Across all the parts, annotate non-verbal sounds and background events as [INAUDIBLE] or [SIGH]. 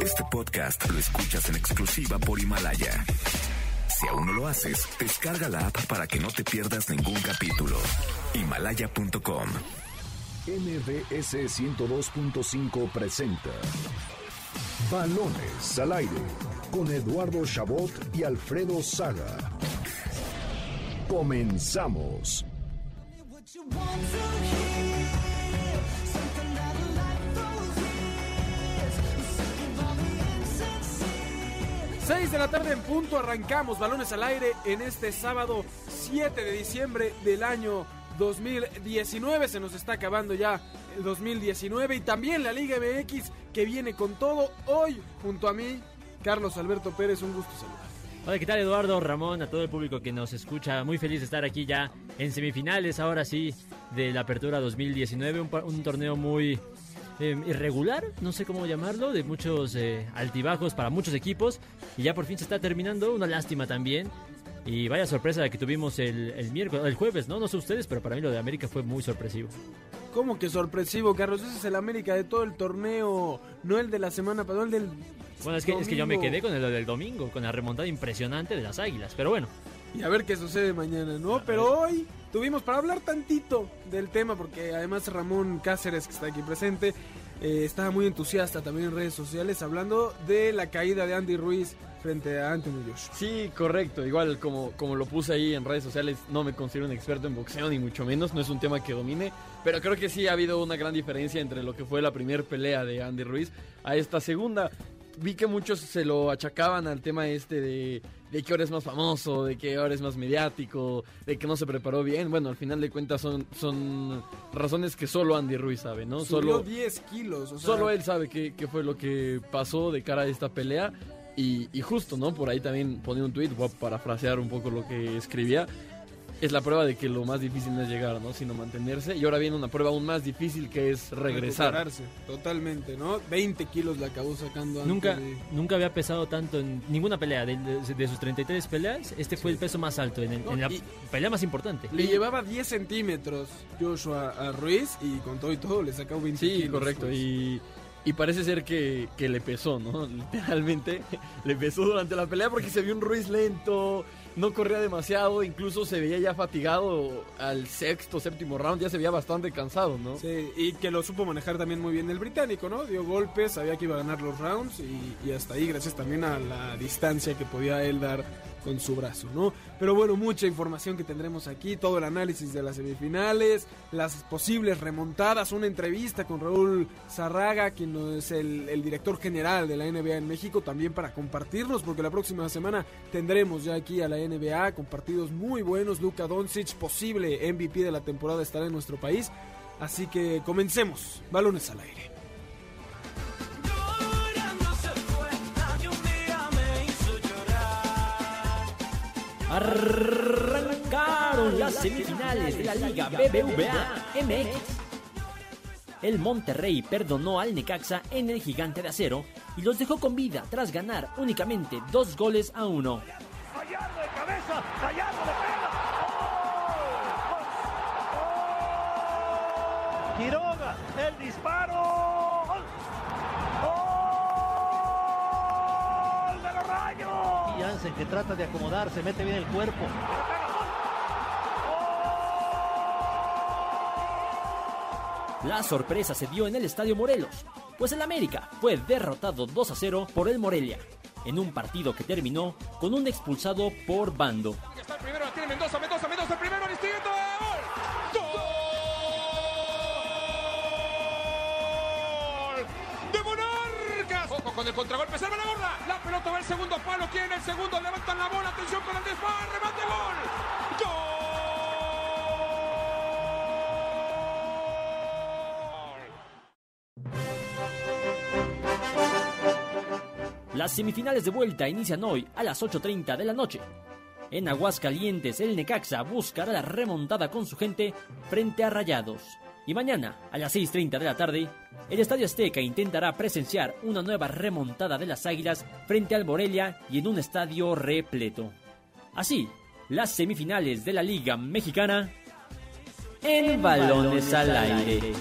Este podcast lo escuchas en exclusiva por Himalaya. Si aún no lo haces, descarga la app para que no te pierdas ningún capítulo. Himalaya.com. MBS 102.5 presenta Balones al aire con Eduardo Chabot y Alfredo Saga. Comenzamos. 6 de la tarde en punto, arrancamos balones al aire en este sábado 7 de diciembre del año 2019. Se nos está acabando ya el 2019 y también la Liga MX que viene con todo. Hoy, junto a mí, Carlos Alberto Pérez, un gusto saludar. Hola, ¿qué tal Eduardo, Ramón, a todo el público que nos escucha? Muy feliz de estar aquí ya en semifinales, ahora sí, de la Apertura 2019, un, un torneo muy eh, irregular, no sé cómo llamarlo, de muchos eh, altibajos para muchos equipos. Y ya por fin se está terminando, una lástima también. Y vaya sorpresa que tuvimos el, el miércoles, el jueves, ¿no? No sé ustedes, pero para mí lo de América fue muy sorpresivo. ¿Cómo que sorpresivo, Carlos? Ese es el América de todo el torneo, no el de la semana pasada, el del. Bueno, es que, es que yo me quedé con el del domingo, con la remontada impresionante de las águilas, pero bueno. Y a ver qué sucede mañana, ¿no? Pero hoy tuvimos para hablar tantito del tema, porque además Ramón Cáceres, que está aquí presente, eh, estaba muy entusiasta también en redes sociales hablando de la caída de Andy Ruiz frente a Anthony Joshua. Sí, correcto. Igual como, como lo puse ahí en redes sociales, no me considero un experto en boxeo, ni mucho menos. No es un tema que domine. Pero creo que sí ha habido una gran diferencia entre lo que fue la primera pelea de Andy Ruiz a esta segunda vi que muchos se lo achacaban al tema este de, de, que ahora es más famoso, de que ahora es más mediático, de que no se preparó bien. Bueno, al final de cuentas son, son razones que solo Andy Ruiz sabe, ¿no? Subió solo 10 kilos. O sea... Solo él sabe qué, qué, fue lo que pasó de cara a esta pelea. Y, y justo, ¿no? Por ahí también ponía un tweet, voy a parafrasear un poco lo que escribía es la prueba de que lo más difícil no es llegar, ¿no? Sino mantenerse. Y ahora viene una prueba aún más difícil que es regresar. totalmente, ¿no? 20 kilos la acabó sacando Nunca, nunca había pesado tanto en ninguna pelea. De, de, sus 33 peleas, este fue el peso más alto, en, en la pelea más importante. Le llevaba 10 centímetros Joshua a Ruiz y con todo y todo le sacó 20 sí, correcto. Y, y parece ser que, que le pesó, ¿no? [LAUGHS] Literalmente le pesó durante la pelea porque se vio un Ruiz lento no corría demasiado, incluso se veía ya fatigado al sexto, séptimo round, ya se veía bastante cansado, ¿no? Sí, y que lo supo manejar también muy bien el británico, ¿no? Dio golpes, sabía que iba a ganar los rounds y, y hasta ahí, gracias también a la distancia que podía él dar con su brazo, ¿no? Pero bueno, mucha información que tendremos aquí, todo el análisis de las semifinales, las posibles remontadas, una entrevista con Raúl Zarraga, quien es el, director general de la NBA en México, también para compartirnos, porque la próxima semana tendremos ya aquí a la NBA con partidos muy buenos. Luka Doncic, posible MVP de la temporada, estará en nuestro país. Así que comencemos, balones al aire. Arrancaron las semifinales de la Liga BBVA MX. El Monterrey perdonó al Necaxa en el gigante de acero y los dejó con vida tras ganar únicamente dos goles a uno. De cabeza, de. ¡Oh! Quiroga, el disparo. Jansen que trata de acomodarse, mete bien el cuerpo. La sorpresa se dio en el Estadio Morelos, pues el América fue derrotado 2 a 0 por el Morelia, en un partido que terminó con un expulsado por bando. Está el primero, la tiene Mendoza, Mendoza, Mendoza, el primero, Aristiguito, ¡gol! ¡Gol! ¡De Monarcas! Ojo con el contragolpe, palo, ¿quién el segundo? Levantan la bola, atención con el disparo, remate, gol! ¡Gol! Las semifinales de vuelta inician hoy a las 8.30 de la noche. En Aguascalientes, el Necaxa buscará la remontada con su gente frente a Rayados. Y mañana, a las 6.30 de la tarde, el Estadio Azteca intentará presenciar una nueva remontada de las Águilas frente al Morelia y en un estadio repleto. Así, las semifinales de la Liga Mexicana en balones al aire.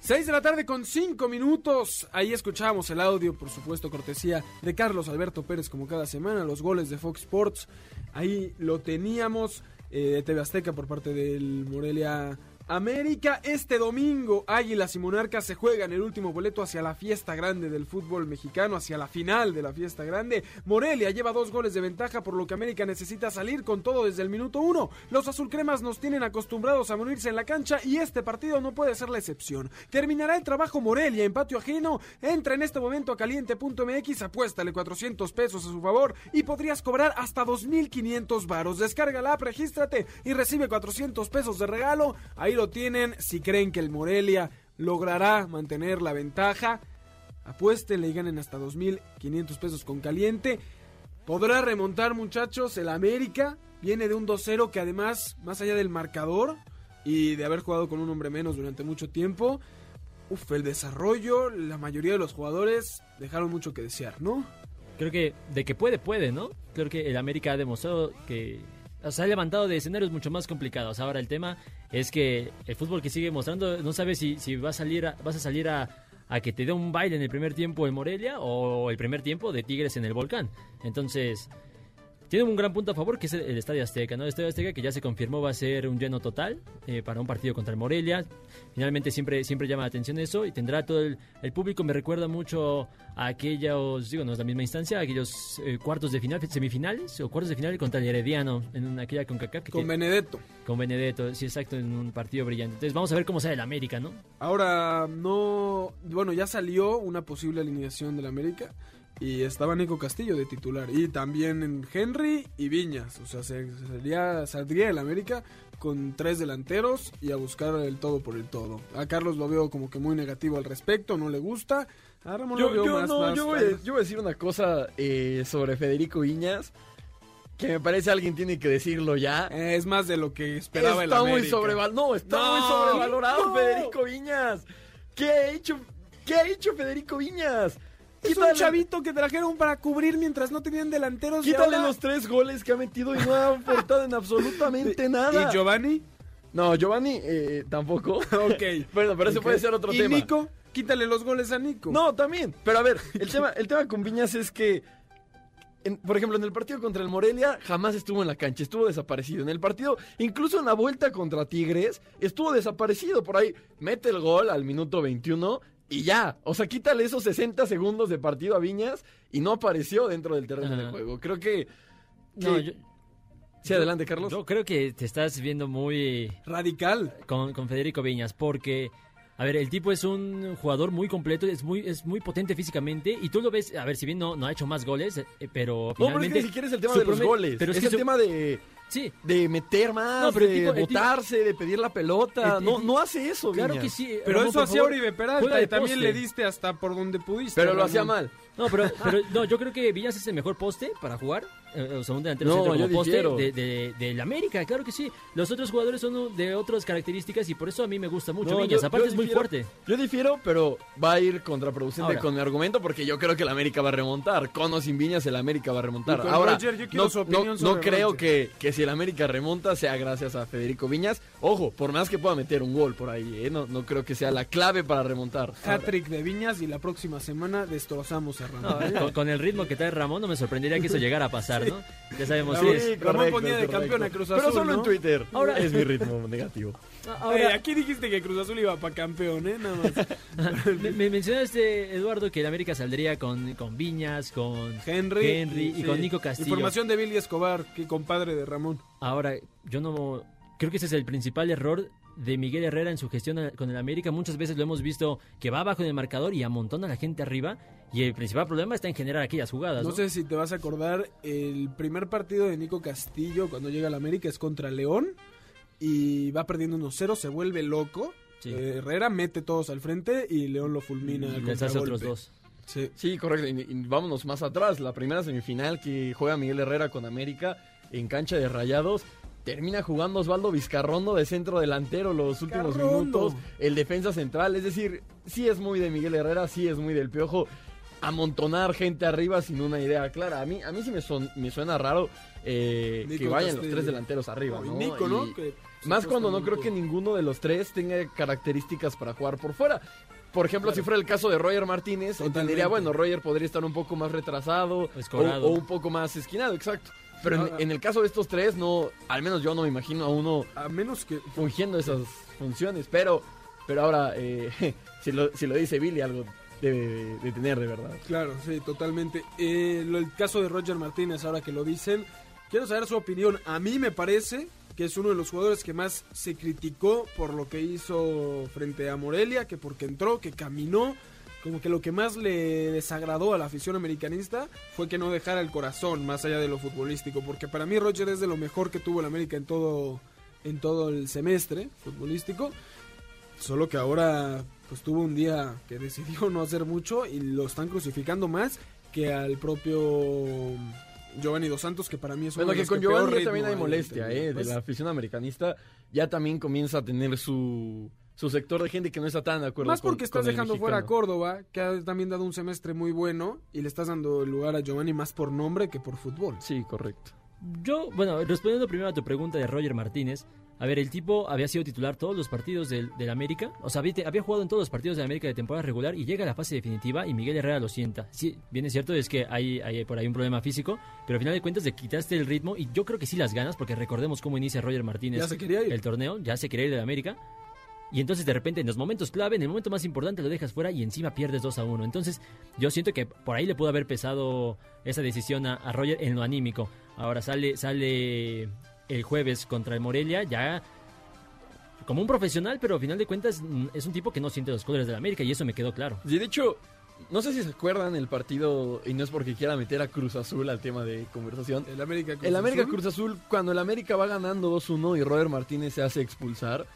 6 de la tarde con 5 minutos. Ahí escuchamos el audio, por supuesto, cortesía de Carlos Alberto Pérez, como cada semana, los goles de Fox Sports. Ahí lo teníamos eh, TV Azteca por parte del Morelia América. Este domingo, Águilas y Monarcas se juegan el último boleto hacia la fiesta grande del fútbol mexicano, hacia la final de la fiesta grande. Morelia lleva dos goles de ventaja, por lo que América necesita salir con todo desde el minuto uno. Los azulcremas nos tienen acostumbrados a morirse en la cancha y este partido no puede ser la excepción. Terminará el trabajo Morelia en patio ajeno. Entra en este momento a caliente.mx, apuéstale 400 pesos a su favor y podrías cobrar hasta 2.500 varos. Descarga la app, regístrate y recibe 400 pesos de regalo. Ahí lo tienen. Si creen que el Morelia logrará mantener la ventaja, apuéstenle y ganen hasta 2.500 pesos con caliente. Podrá remontar, muchachos. El América viene de un 2-0 que además, más allá del marcador y de haber jugado con un hombre menos durante mucho tiempo, uf, el desarrollo, la mayoría de los jugadores dejaron mucho que desear, ¿no? Creo que de que puede, puede, ¿no? Creo que el América ha demostrado que se ha levantado de escenarios mucho más complicados. Ahora el tema es que el fútbol que sigue mostrando no sabe si, si va a salir a- vas a salir a, a que te dé un baile en el primer tiempo en Morelia o el primer tiempo de Tigres en el Volcán. Entonces, tiene un gran punto a favor que es el, el Estadio Azteca, ¿no? El Estadio Azteca que ya se confirmó va a ser un lleno total eh, para un partido contra el Morelia. Finalmente siempre, siempre llama la atención eso y tendrá todo el, el público. Me recuerda mucho a aquellos, digo, no es la misma instancia, a aquellos eh, cuartos de final, semifinales o cuartos de final contra el Herediano en aquella CONCACAF. que Con tiene- Benedetto. con Benedetto, sí, exacto, en un partido brillante. Entonces vamos a ver cómo sale el América, ¿no? Ahora, no. Bueno, ya salió una posible alineación del América. Y estaba Nico Castillo de titular. Y también en Henry y Viñas. O sea, se- sería, saldría el América con tres delanteros y a buscar el todo por el todo. A Carlos lo veo como que muy negativo al respecto, no le gusta. A Ramón lo Yo, veo yo más, no, más- yo, voy, a- yo voy a decir una cosa eh, sobre Federico Viñas que me parece alguien tiene que decirlo ya. Eh, Es más de lo que esperaba el está América. muy sobrevalorado. No, está No, muy sobrevalorado no. Federico Viñas. ¿Qué ha hecho? ¿Qué ha hecho Federico Viñas? Es un chavito que trajeron para cubrir mientras no tenían delanteros. y Quítale los tres goles que ha metido y no ha aportado en absolutamente [LAUGHS] nada. ¿Y Giovanni? No, Giovanni eh, tampoco. [LAUGHS] Ok. Bueno, pero ese Ok. puede ser otro ¿Y tema. Nico? Quítale los goles a Nico. No, también. Pero a ver, el tema, el tema con Viñas es que, en- por ejemplo, en el partido contra el Morelia jamás estuvo en la cancha, estuvo desaparecido. En el partido, incluso en la vuelta contra Tigres, estuvo desaparecido. Por ahí mete el gol al minuto 21 y ya. O sea, quítale esos 60 segundos de partido a Viñas y no apareció dentro del terreno Ajá. de juego. Creo que... No, que- yo, Sí, adelante, Carlos. yo creo que te estás viendo muy Radical. con, con Federico Viñas porque a ver el tipo es un jugador muy completo es muy es muy potente físicamente y tú lo ves a ver si bien no, no ha hecho más goles eh, pero no, pero es que ni siquiera es el tema de los goles. pero es, es que el su- tema de... sí De meter más, No, pero el de tipo- el tipo- botarse, de pedir la pelota. El- no, el- no hace eso, claro Viñas. que sí Pero Ramón, eso hacía favor, Oribe Peralta y también poste. le diste hasta por donde pudiste. Pero lo hacía mal. No, pero, pero no, yo creo que Villas es el mejor poste para jugar. Eh, o sea, un delantero No, centro como poste difiero. de, de, del América, claro que sí. Los otros jugadores son de otras características y por eso a mí me gusta mucho No, yo- Aparte yo es muy fuerte. Yo difiero, pero va a ir contraproducente Ahora. con mi argumento porque yo creo que el América va a remontar. Con o sin Viñas, el América va a remontar. Ahora, Roger, yo quiero no, su opinión no- sobre no creo que, que si el América remonta sea gracias a Federico Viñas. Ojo, por más que pueda meter un gol por ahí, ¿eh? no, no creo que sea la clave para remontar. Hat-trick de Viñas y la próxima semana destrozamos a Ramón. No, eh, con, con el ritmo que trae Ramón no me sorprendería que eso llegara a pasar, ¿no? Ya sabemos Sí, es- Ramón ponía de campeón a Cruz Pero Azul, solo ¿no? en Twitter. Ahora- es mi ritmo negativo. [LAUGHS] Eh, aquí dijiste que Cruz Azul iba para campeón, ¿eh? Nada más. [LAUGHS] me, me mencionaste, Eduardo, que el América saldría con, con Viñas, con Henry, Henry y sí. con Nico Castillo. Información de Billy Escobar, que compadre de Ramón. Ahora, yo no. Creo que ese es el principal error de Miguel Herrera en su gestión con el América. Muchas veces lo hemos visto que va abajo en el marcador y amontona a la gente arriba. Y el principal problema está en generar aquellas jugadas. No ¿no? sé si te vas a acordar, el primer partido de Nico Castillo cuando llega al América es contra León y va perdiendo 1-0, se vuelve loco. Sí. Eh, Herrera mete todos al frente y León lo fulmina. Y al les hace otros dos. Sí. Sí, correcto. Y, y vámonos más atrás. La primera semifinal que juega Miguel Herrera con América en cancha de Rayados. Termina jugando Osvaldo Vizcarrondo de centro delantero los últimos minutos. El defensa central. Es decir, sí es muy de Miguel Herrera, sí es muy del Piojo. Amontonar gente arriba sin una idea clara. A mí, a mí sí me, son- me suena raro eh, que vayan los tres delanteros arriba. No, y ¿no? Nico, ¿no? Y- Que Más cuando no creo que ninguno de los tres tenga características para jugar por fuera. Por ejemplo, si fuera el caso de Roger Martínez, entendería, bueno, Roger podría estar un poco más retrasado o un poco más esquinado, exacto. Pero en, Ah. en el caso de estos tres, no, al menos yo no me imagino a uno A menos que fungiendo esas funciones. Pero, pero ahora, eh, [LAUGHS] si, lo, si lo dice Billy, algo debe de tener de verdad. Claro, sí, totalmente. Eh, lo- el caso de Roger Martínez, ahora que lo dicen, quiero saber su opinión. A mí me parece que es uno de los jugadores que más se criticó por lo que hizo frente a Morelia, que porque entró, que caminó. Como que lo que más le desagradó a la afición americanista fue que no dejara el corazón más allá de lo futbolístico. Porque para mí Roger es de lo mejor que tuvo el América en todo, en todo el semestre futbolístico. Solo que ahora pues tuvo un día que decidió no hacer mucho y lo están crucificando más que al propio Giovanni Dos Santos, que para mí es uno Bueno, que con Giovanni también hay molestia, eh, de pues, la afición americanista. Ya también comienza a tener su, su sector de gente que no está tan de acuerdo Más con- porque estás con dejando fuera a. Córdoba, que ha también dado un semestre muy bueno, y le estás dando el lugar a Giovanni más por nombre que por fútbol. Sí, correcto. Yo, bueno, respondiendo primero a tu pregunta de Roger Martínez, a ver, el tipo había sido titular todos los partidos del, del América, o sea, había, había jugado en todos los partidos del América de temporada regular y llega a la fase definitiva y Miguel Herrera lo sienta. Sí, bien es cierto, es que hay, hay por ahí un problema físico, pero al final de cuentas le quitaste el ritmo y yo creo que sí las ganas, porque recordemos cómo inicia Roger Martínez Ya se quería ir. el torneo, ya se quería ir del América. Y entonces de repente en los momentos clave, en el momento más importante lo dejas fuera y encima pierdes 2 a 1. Entonces yo siento que por ahí le pudo haber pesado esa decisión a, a Roger en lo anímico. Ahora sale, sale el jueves contra el Morelia ya como un profesional, pero al final de cuentas mm, es un tipo que no siente los colores de la América y eso me quedó claro. Y de hecho, no sé si se acuerdan el partido, y no es porque quiera meter a Cruz Azul al tema de conversación. El América Cruz El América Azul. Cruz Azul, cuando el América va ganando 2-1 y Robert Martínez se hace expulsar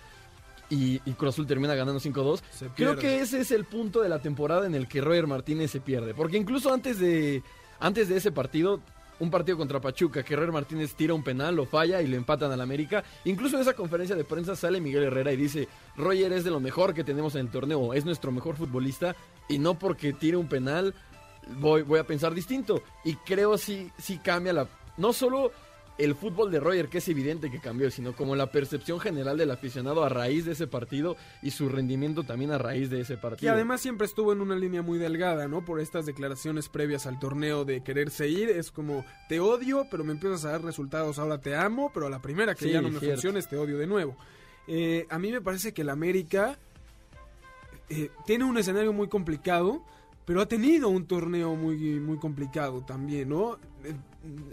y, y Cruz Azul termina ganando 5-2, Se creo que ese es el punto de la temporada en el que Robert Martínez se pierde. Porque incluso antes de, antes de ese partido, un partido contra Pachuca, que Robert Martínez tira un penal, lo falla y lo empatan al América. Incluso en esa conferencia de prensa sale Miguel Herrera y dice, Roger es de lo mejor que tenemos en el torneo, es nuestro mejor futbolista y no porque tire un penal voy, voy a pensar distinto. Y creo sí, sí cambia la... No solo el fútbol de Roger, que es evidente que cambió, sino como la percepción general del aficionado a raíz de ese partido y su rendimiento también a raíz de ese partido. además siempre estuvo en una línea muy delgada, ¿no? Por estas declaraciones previas al torneo de quererse ir. Es como, te odio, pero me empiezas a dar resultados. Ahora te amo, pero a la primera que Sí, ya no me cierto. funciones, te odio de nuevo. Eh, a mí me parece que el América eh, tiene un escenario muy complicado, pero ha tenido un torneo muy, muy complicado también, ¿no? Eh,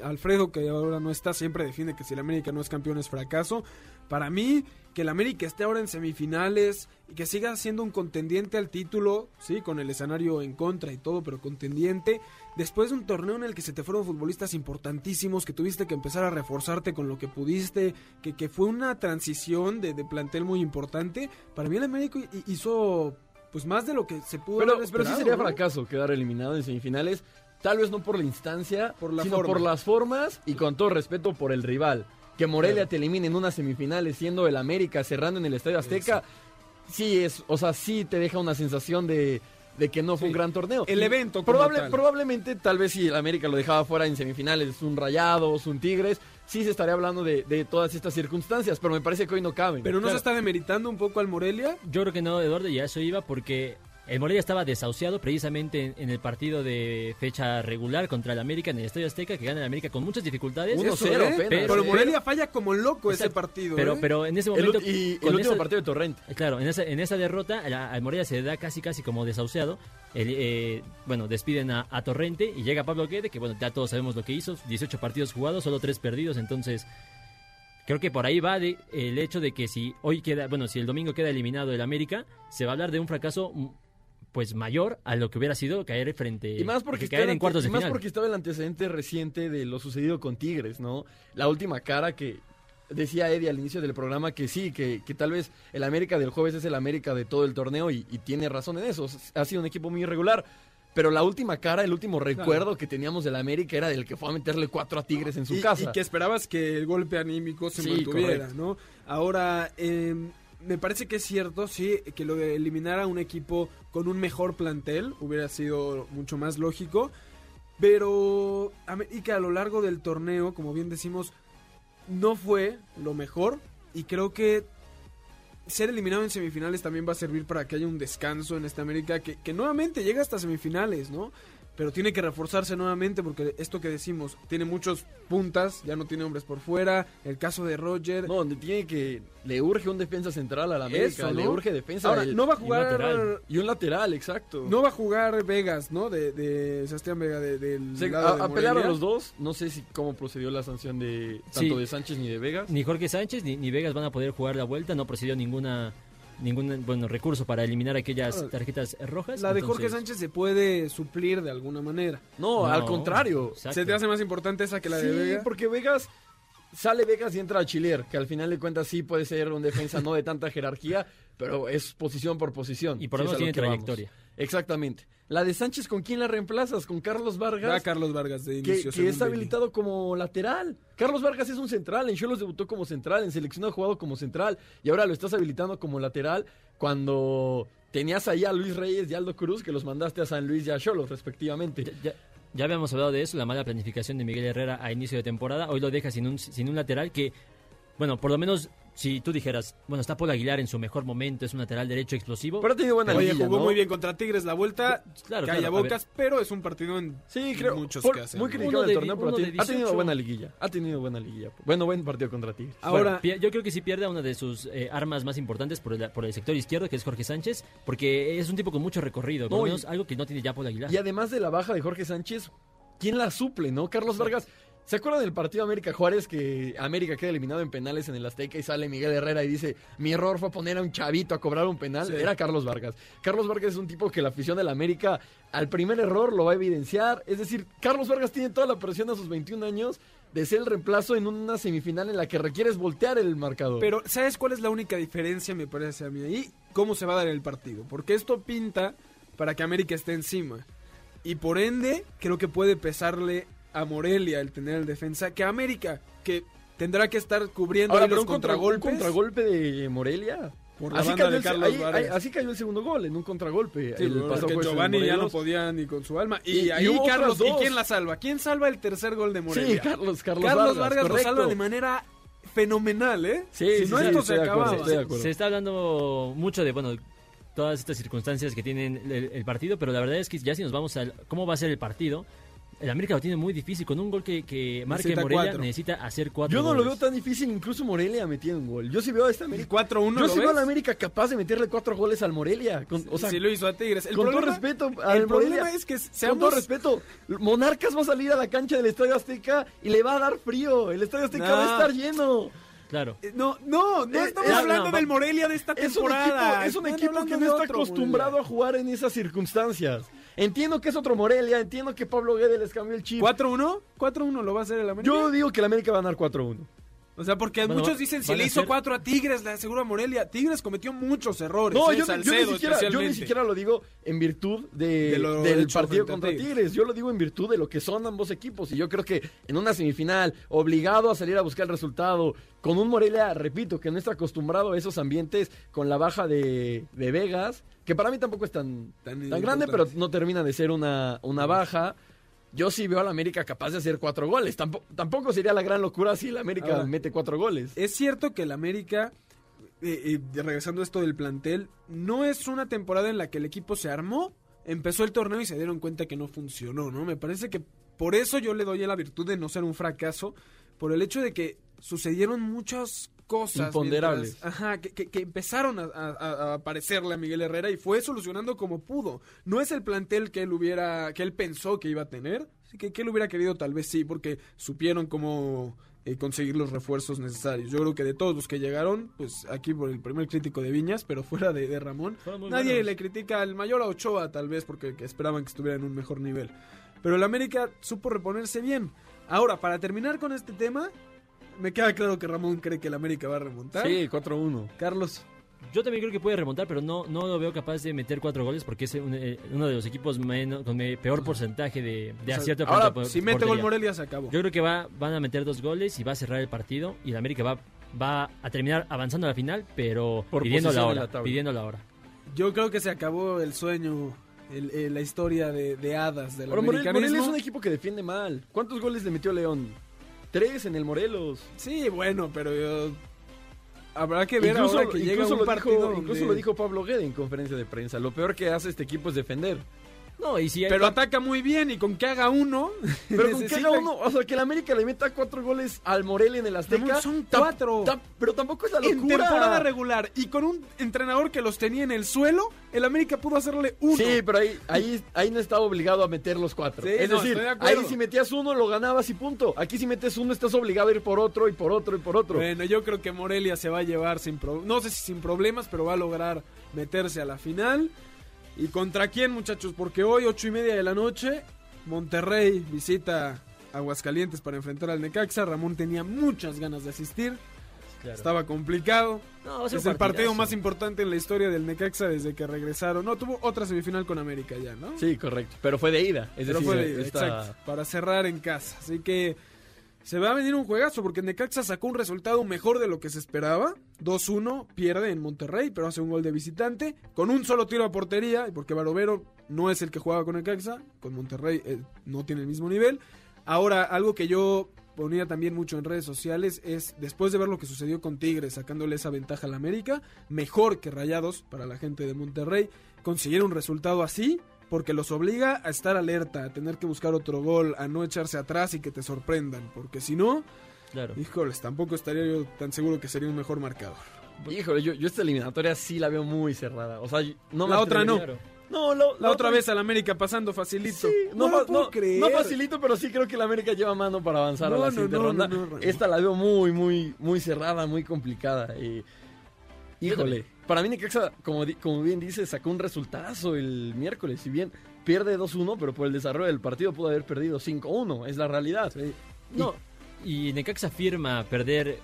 Alfredo, que ahora no está, siempre defiende que si el América no es campeón es fracaso. Para mí, que el América esté ahora en semifinales y que siga siendo un contendiente al título, sí, con el escenario en contra y todo, pero contendiente, después de un torneo en el que se te fueron futbolistas importantísimos, que tuviste que empezar a reforzarte con lo que pudiste, que, que fue una transición de, de plantel muy importante, para mí el América hi- hizo pues más de lo que se pudo Pero, haber pero sí esperado, sería ¿no? fracaso quedar eliminado en semifinales. Tal vez no por la instancia, Por la sino forma. por las formas y con todo respeto por el rival. Que Morelia Claro. te elimine en unas semifinales siendo el América cerrando en el Estadio Azteca. Sí es, o sea, sí te deja una sensación de, de que no fue Sí. un gran torneo. El evento como probable- tal. Probablemente, tal vez si el América lo dejaba fuera en semifinales, un Rayados, un Tigres, sí se estaría hablando de, de todas estas circunstancias, pero me parece que hoy no caben. Pero no Claro. se está demeritando un poco al Morelia. Yo creo que no, Eduardo, y a eso iba porque el Morelia estaba desahuciado precisamente en, en el partido de fecha regular contra el América en el Estadio Azteca, que gana el América con muchas dificultades. 1-0 Eso, ¿eh? apenas, Pero ¿eh? Morelia falla como loco ese partido. Pero, ¿eh? pero en ese El momento. ult- y el con último esa- partido de Torrente. Eh, Claro, en esa, en esa derrota al Morelia se da casi casi como desahuciado. El, eh, bueno, despiden a, a Torrente y llega Pablo Guede, que bueno, ya todos sabemos lo que hizo. 18 partidos jugados, solo 3 perdidos. Entonces, creo que por ahí va de- el hecho de que si hoy queda, bueno, si el domingo queda eliminado el América, se va a hablar de un fracaso pues mayor a lo que hubiera sido caer frente Y más porque, caer en cuartos de y más final. porque estaba el antecedente reciente de lo sucedido con Tigres, ¿no? La última cara que decía Eddie al inicio del programa que sí, que, que tal vez el América del jueves es el América de todo el torneo y, y tiene razón en eso. Ha sido un equipo muy irregular. Pero la última cara, el último recuerdo que teníamos del América era del que fue a meterle cuatro a Tigres en su y, casa. y que esperabas que el golpe anímico se Sí, mantuviera, correcto. ¿no? Ahora, eh, me parece que es cierto, sí, que lo de eliminar a un equipo con un mejor plantel hubiera sido mucho más lógico. Pero América a lo largo del torneo, como bien decimos, no fue lo mejor. y creo que ser eliminado en semifinales también va a servir para que haya un descanso en esta América que, que nuevamente llega hasta semifinales, ¿no? Pero tiene que reforzarse nuevamente porque esto que decimos, tiene muchos puntas, ya no tiene hombres por fuera, el caso de Roger. No, donde tiene que. Le urge un defensa central a la América. Eso, ¿no? Le urge defensa. Ahora, del- no va a y un jugar lateral. Y un lateral, exacto. no va a jugar Vegas, ¿no? De, de Sebastián Vega de- del Se- lado de a, a pelear a los dos. No sé si cómo procedió la sanción de tanto Sí. de Sánchez ni de Vegas. Ni Jorge Sánchez ni, ni Vegas van a poder jugar la vuelta, no procedió ninguna ningún bueno recurso para eliminar aquellas Ahora, tarjetas rojas. La de Jorge Sánchez se puede suplir de alguna manera. No, No, al contrario. exacto. ¿Se te hace más importante esa que la sí, de Vega? porque Vegas sale Vegas y entra a Chiler, que al final de cuentas sí puede ser un defensa no de tanta jerarquía, pero es posición por posición. Y por Sí, lo es menos a tiene vamos. trayectoria. Exactamente. La de Sánchez, ¿con quién la reemplazas? ¿Con Carlos Va Vargas? Carlos Vargas de que, inicio. que es habilitado como lateral. Carlos Vargas es un central, en Cholos debutó como central, en selección ha jugado como central y ahora lo estás habilitando como lateral cuando tenías ahí a Luis Reyes y Aldo Cruz que los mandaste a San Luis y a Cholos respectivamente. Ya, ya- ya habíamos hablado de eso, la mala planificación de Miguel Herrera a inicio de temporada. Hoy lo deja sin un, sin un lateral que, bueno, por lo menos si tú dijeras, bueno, está Paul Aguilar en su mejor momento, es un lateral derecho explosivo. Pero ha tenido buena Oye, liguilla, jugó ¿no? muy bien contra Tigres la vuelta. Claro, calla claro, bocas, pero es un partido en Sí, creo. muchos por- hacen. muy criticado el torneo, pero ha tenido 18. buena liguilla. Ha tenido buena liguilla. Bueno, buen partido contra Tigres. Ahora, Yo creo que sí pierde una de sus eh, armas más importantes por el, por el sector izquierdo, que es Jorge Sánchez, porque es un tipo con mucho recorrido, por No, lo y- menos algo que no tiene ya Paul Aguilar. Y además de la baja de Jorge Sánchez, ¿quién la suple, no? Carlos Vargas. ¿Se acuerdan del partido América Juárez que América queda eliminado en penales en el Azteca y sale Miguel Herrera y dice, mi error fue poner a un chavito a cobrar un penal? Sí. Era Carlos Vargas. Carlos Vargas es un tipo que la afición de la América al primer error lo va a evidenciar. Es decir, Carlos Vargas tiene toda la presión a sus 21 años de ser el reemplazo en una semifinal en la que requieres voltear el marcador. pero ¿sabes cuál es la única diferencia, me parece a mí ahí? ¿Cómo se va a dar el partido? Porque esto pinta para que América esté encima. Y por ende, creo que puede pesarle a Morelia el tener el defensa que a América, que tendrá que estar cubriendo Ahora, ahí los un, contra- un contragolpes. contragolpe de Morelia. Por la Así banda cayó, de el, Carlos ahí- Vargas. ahí- así cayó el segundo gol, en un contragolpe. Sí, el Giovanni ya no podía ni con su alma. Y, ahí Carlos, ¿y quién la salva? ¿Quién salva el tercer gol de Morelia? Sí, Carlos, Carlos, Carlos Vargas, Vargas, lo salva de manera fenomenal, ¿eh? Sí, si sí, no sí, esto se acababa. acuerdo. Se está hablando mucho de, bueno, todas estas circunstancias que tienen el, el partido, pero la verdad es que ya si nos vamos al cómo va a ser el partido, el América lo tiene muy difícil. Con un gol que, que marque Necesita Morelia, cuatro. necesita hacer cuatro Yo no lo veo tan difícil, incluso Morelia metiendo un gol. Yo sí veo a esta América. 4-1, Yo ¿lo sí veo a la América capaz de meterle cuatro goles al Morelia. Con, o sea, sí lo hizo a Tigres. El con todo respeto al el problema es que con todo respeto, Monarcas va a salir a la cancha del Estadio Azteca y le va a dar frío. El Estadio Azteca No. va a estar lleno. Claro. Eh, No, no, no Eh, estamos es- hablando no, del Morelia de esta Es un temporada. equipo, es un equipo que no está otro acostumbrado Morelia. a jugar en esas circunstancias. Entiendo que es otro Morelia, entiendo que Pablo Guede les cambió el chip. 4-1, 4-1 lo va a hacer el América. Yo digo que el América va a ganar 4-1. O sea, porque Bueno, muchos dicen si le hizo ser- 4 a Tigres, le aseguro a Morelia. Tigres cometió muchos errores. No, eh, yo, ni siquiera, yo ni siquiera lo digo en virtud de, De lo del partido contra Tigres. Tigres. Yo lo digo en virtud de lo que son ambos equipos. Y yo creo que en una semifinal, obligado a salir a buscar el resultado, con un Morelia, repito, que no está acostumbrado a esos ambientes, con la baja de, de Vegas, que para mí tampoco es tan, Tan tan grande, pero no termina de ser una, una baja. Yo sí veo a la América capaz de hacer cuatro goles. Tampoco, tampoco sería la gran locura si el América Ahora, mete cuatro goles. Es cierto que el América, eh, eh, regresando a esto del plantel, no es una temporada en la que el equipo se armó, empezó el torneo y se dieron cuenta que no funcionó, ¿no? Me parece que por eso yo le doy la virtud de no ser un fracaso, por el hecho de que sucedieron muchas cosas. Imponderables. mientras- ajá, que, que- que empezaron a, a- a aparecerle a Miguel Herrera y fue solucionando como pudo. No es el plantel que él hubiera, que él pensó que iba a tener, que que él hubiera querido tal vez sí, porque supieron cómo eh, conseguir los refuerzos necesarios. Yo creo que de todos los que llegaron, pues aquí por el primer crítico de Viñas, pero fuera de, de Ramón, nadie buenos. le critica al mayor a Ochoa tal vez porque que esperaban que estuviera en un mejor nivel. Pero el América supo reponerse bien. Ahora, para terminar con este tema, me queda claro que Ramón cree que el América va a remontar. Sí, 4-1. Carlos. Yo también creo que puede remontar, pero no, no lo veo capaz de meter cuatro goles porque es un- eh, uno de los equipos menos, con peor porcentaje de, de sea, acierto. ahora, si mete gol. Morelia, se acabó. Yo creo que va, van a meter dos goles y va a cerrar el partido y el América va, va a terminar avanzando a la final, pero Por pidiendo la hora. la pidiendo la hora. Yo creo que se acabó el sueño, el- el- la historia de, de hadas del Morel- americanismo. Morelia es un equipo que defiende mal. ¿Cuántos goles le metió León? Tres en el Morelos. Sí, bueno, pero yo... habrá que ver ahora que llega incluso un partido dijo, donde- incluso lo dijo Pablo Guede en conferencia de prensa. Lo peor que hace este equipo es defender. No, y si hay- Pero ataca muy bien y con que haga uno. [LAUGHS] Pero con que haga uno, o sea, que el América le meta cuatro goles al Morelia en el Azteca. Son cuatro. pero tampoco es la En locura. temporada regular y con un entrenador que los tenía en el suelo, el América pudo hacerle uno. Sí, pero ahí, ahí, ahí no estaba obligado a meter los cuatro. Sí, es no, decir, estoy de acuerdo. ahí si metías uno lo ganabas y punto. Aquí si metes uno estás obligado a ir por otro y por otro y por otro. Bueno, yo creo que Morelia se va a llevar sin pro- no sé si sin problemas, pero va a lograr meterse a la final. ¿Y contra quién, muchachos? Porque hoy, ocho y media de la noche, Monterrey visita Aguascalientes para enfrentar al Necaxa. Ramón tenía muchas ganas de asistir. Claro. Estaba complicado. No, es el partido más importante en la historia del Necaxa desde que regresaron. No, tuvo otra semifinal con América ya, ¿no? Sí, correcto. Pero fue de ida. Es Pero decir, fue de ida, esta- exacto, para cerrar en casa. Así que se va a venir un juegazo porque Necaxa sacó un resultado mejor de lo que se esperaba. 2-1, pierde en Monterrey, pero hace un gol de visitante con un solo tiro a portería, porque Barovero no es el que jugaba con Necaxa, con Monterrey eh, no tiene el mismo nivel. Ahora, algo que yo ponía también mucho en redes sociales es, después de ver lo que sucedió con Tigres, sacándole esa ventaja al América, mejor que Rayados para la gente de Monterrey, conseguir un resultado así, porque los obliga a estar alerta, a tener que buscar otro gol, a no echarse atrás y que te sorprendan, porque si no, Claro. híjoles, tampoco estaría yo tan seguro que sería un mejor marcador. Híjole, yo, yo esta eliminatoria sí la veo muy cerrada. O sea, no me La otra no. No, la, La otra vez al América pasando facilito. Sí, no, no, lo puedo no- creer. no facilito, pero sí creo que la América lleva mano para avanzar No, a la no, siguiente no, ronda. no, no, Ramón. Esta la veo muy, muy, muy cerrada, muy complicada. eh, híjole, para mí Necaxa, como, bien dice, sacó un resultazo el miércoles. Si bien pierde 2-1, pero por el desarrollo del partido pudo haber perdido 5-1, es la realidad. No, y Necaxa firma perder,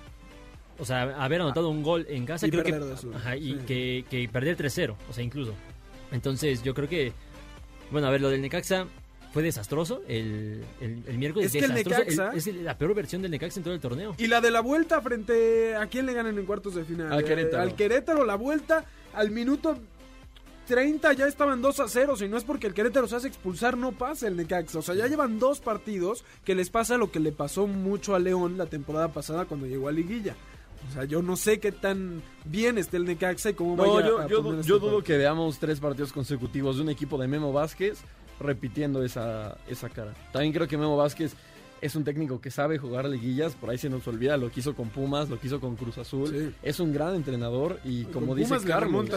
o sea, haber anotado un gol en casa, Y creo que, perder 2-1, ajá, y sí. que, que perder 3-0, o sea, incluso. Entonces, yo creo que, bueno, a ver, lo del Necaxa fue desastroso el, el, el miércoles. Es que el Necaxa- es el- la peor versión del Necaxa en todo el torneo. Y la de la vuelta frente a quién le ganan en cuartos de final? Al Eh, Querétaro. al Querétaro, la vuelta al minuto 30 ya estaban 2 a 0. Si no es porque el Querétaro se hace expulsar, no pasa el Necaxa. O sea, ya llevan dos partidos que les pasa lo que le pasó mucho a León la temporada pasada cuando llegó a Liguilla. O sea, yo no sé qué tan bien esté el Necaxa y cómo No, vaya yo, a yo, du- este yo dudo que veamos tres partidos consecutivos de un equipo de Memo Vázquez repitiendo esa, esa cara. También creo que Memo Vázquez es un técnico que sabe jugar liguillas, por ahí se nos olvida lo que hizo con Pumas, lo que hizo con Cruz Azul. Sí. Es un gran entrenador y Con como dice Pumas Carlos,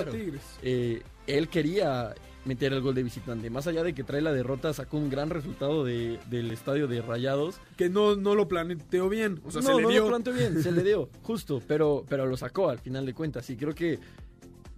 eh, él quería meter el gol de visitante. Más allá de que trae la derrota, sacó un gran resultado de- del estadio de Rayados. Que no, no lo planteó bien. O sea, no, se le no dio. lo planteó bien, se le dio, [LAUGHS] justo, pero, pero lo sacó al final de cuentas. Y creo que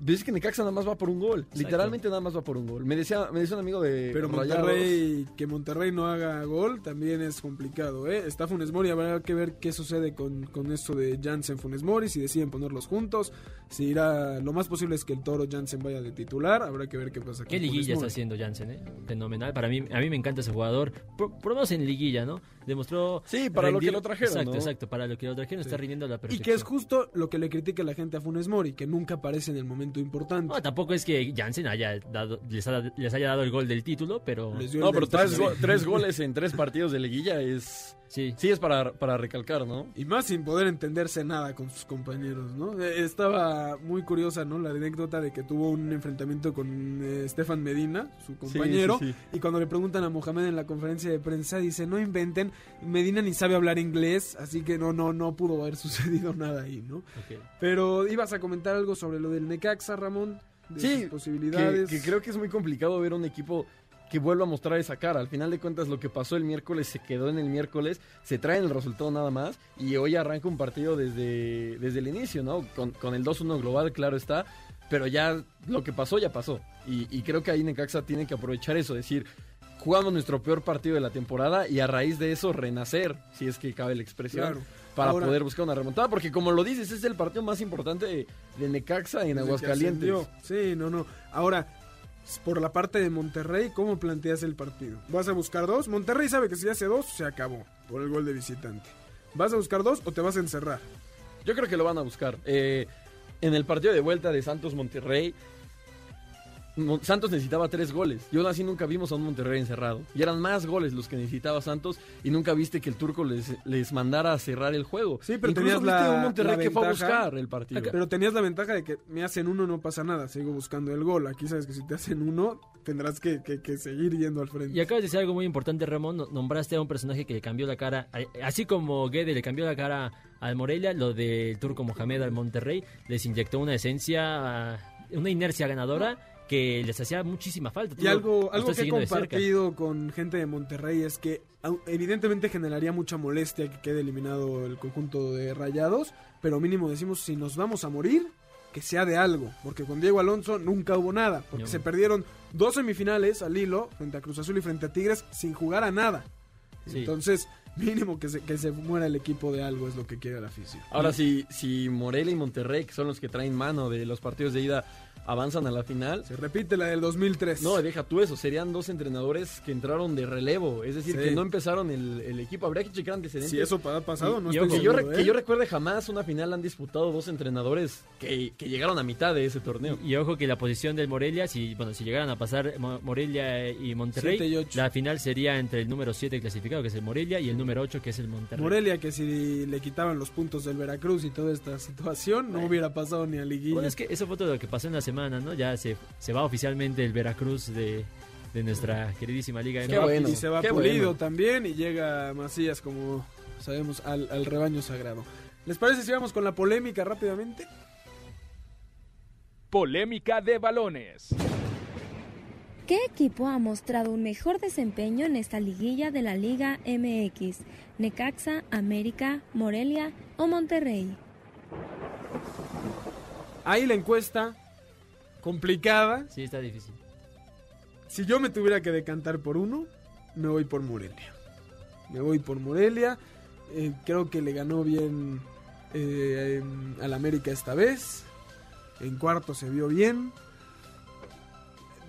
ves que Necaxa nada más va por un gol. Literalmente nada más va por un gol. Me decía, me decía un amigo de Pero Rayados. Monterrey, que Monterrey no haga gol también es complicado, ¿eh? Está Funes Mori, habrá que ver qué sucede con, con esto de Jansen Funes Mori, si deciden ponerlos juntos, si irá, lo más posible es que el Toro Jansen vaya de titular, habrá que ver qué pasa con ¿Qué Funes liguilla está haciendo Jansen, eh? Fenomenal. Para mí, a mí me encanta ese jugador. Por, por lo menos en liguilla, ¿no? Demostró. Sí, para lo que lo trajeron, Exacto, ¿no? exacto. Para lo que lo trajeron está rindiendo a la Y perfección. que es justo lo que le critica la gente a Funes Mori, que nunca aparece en el momento importante. No, tampoco es que Jansen haya dado, les, ha- les haya dado el gol del título, pero. No, pero tres, go- tres [LAUGHS] goles en tres partidos de liguilla es... Sí. Sí, es para, para recalcar, ¿no? Y más sin poder entenderse nada con sus compañeros, ¿no? Eh, Estaba muy curiosa, ¿no? La anécdota de que tuvo un enfrentamiento con eh, Stefan Medina, su compañero, sí, sí. y cuando le preguntan a Mohamed en la conferencia de prensa, dice, no inventen, Medina ni sabe hablar inglés, así que no, no, no pudo haber [LAUGHS] sucedido nada ahí, ¿no? Pero ibas a comentar algo sobre lo del Necaxa, Ramón, de Sí, sus posibilidades. que creo que es muy complicado ver un equipo que vuelva a mostrar esa cara. Al final de cuentas, lo que pasó el miércoles se quedó en el miércoles, se trae el resultado nada más, y hoy arranca un partido desde, desde el inicio, ¿no? Con, con el 2-1 global, claro está, pero ya lo que pasó, ya pasó. Y, y creo que ahí Necaxa tiene que aprovechar eso, decir, jugamos nuestro peor partido de la temporada y a raíz de eso renacer, si es que cabe la expresión. Claro. Para Ahora- poder buscar una remontada, porque como lo dices, es el partido más importante de, de Necaxa en Aguascalientes. Sí, no, no. Ahora, por la parte de Monterrey, ¿cómo planteas el partido? ¿Vas a buscar dos? Monterrey sabe que si hace dos, se acabó por el gol de visitante. ¿Vas a buscar dos o te vas a encerrar? Yo creo que lo van a buscar. Eh, en el partido de vuelta de Santos Monterrey, Mon- Santos necesitaba tres goles y aún así nunca vimos a un Monterrey encerrado. Y eran más goles los que necesitaba Santos y nunca viste que el turco les, les mandara a cerrar el juego. Sí, pero Incluso tenías viste la- un Monterrey la que fue a ventaja. buscar el partido. Pero tenías la ventaja de que me hacen uno, no pasa nada, sigo buscando el gol. Aquí sabes que si te hacen uno, tendrás que, que- que seguir yendo al frente. Y acabas de decir algo muy importante, Ramón. no- Nombraste a un personaje que le cambió la cara. Así como Guede le cambió la cara al Morelia, lo del turco Mohamed al Monterrey les inyectó una esencia, una inercia ganadora que les hacía muchísima falta. Y algo, algo que he compartido con gente de Monterrey es que evidentemente generaría mucha molestia que quede eliminado el conjunto de Rayados, pero mínimo decimos si nos vamos a morir, que sea de algo, porque con Diego Alonso nunca hubo nada, porque No. se perdieron dos semifinales al hilo, frente a Cruz Azul y frente a Tigres, sin jugar a nada. Sí. Entonces, [LAUGHS] mínimo que se, que se muera el equipo de algo es lo que quiere la afición. Ahora, si, si Morelia y Monterrey, que son los que traen mano de los partidos de ida, avanzan a la final. Se repite la del 2003. No, deja tú eso. Serían dos entrenadores que entraron de relevo. Es decir, Sí. que no empezaron el, el equipo. Habría que checar antecedentes. Si eso ha pasado, no y estoy yo, ¿eh? que yo recuerde jamás una final han disputado dos entrenadores que, que llegaron a mitad de ese torneo. Y ojo que la posición del Morelia, si bueno, si llegaran a pasar Mo- Morelia y Monterrey, la final sería entre el número 7 clasificado, que es el Morelia, y el número 8, que es el Monterrey. Morelia que si le quitaban los puntos del Veracruz y toda esta situación no hubiera pasado ni a liguilla. Bueno, es que eso fue todo lo que pasó en la semana, ¿no? Ya se, se va oficialmente el Veracruz de, de nuestra queridísima Liga Qué bueno, y se va qué pulido bueno. también y llega Macías como sabemos al, al rebaño sagrado. ¿Les parece si vamos con la polémica rápidamente? Polémica de balones. ¿Qué equipo ha mostrado un mejor desempeño en esta liguilla de la Liga MX? ¿Necaxa, América, Morelia o Monterrey? Ahí la encuesta complicada. Sí, está difícil. Si yo me tuviera que decantar por uno, me voy por Morelia. Me voy por Morelia. Eh, creo que le ganó bien eh, al América esta vez. En cuarto se vio bien.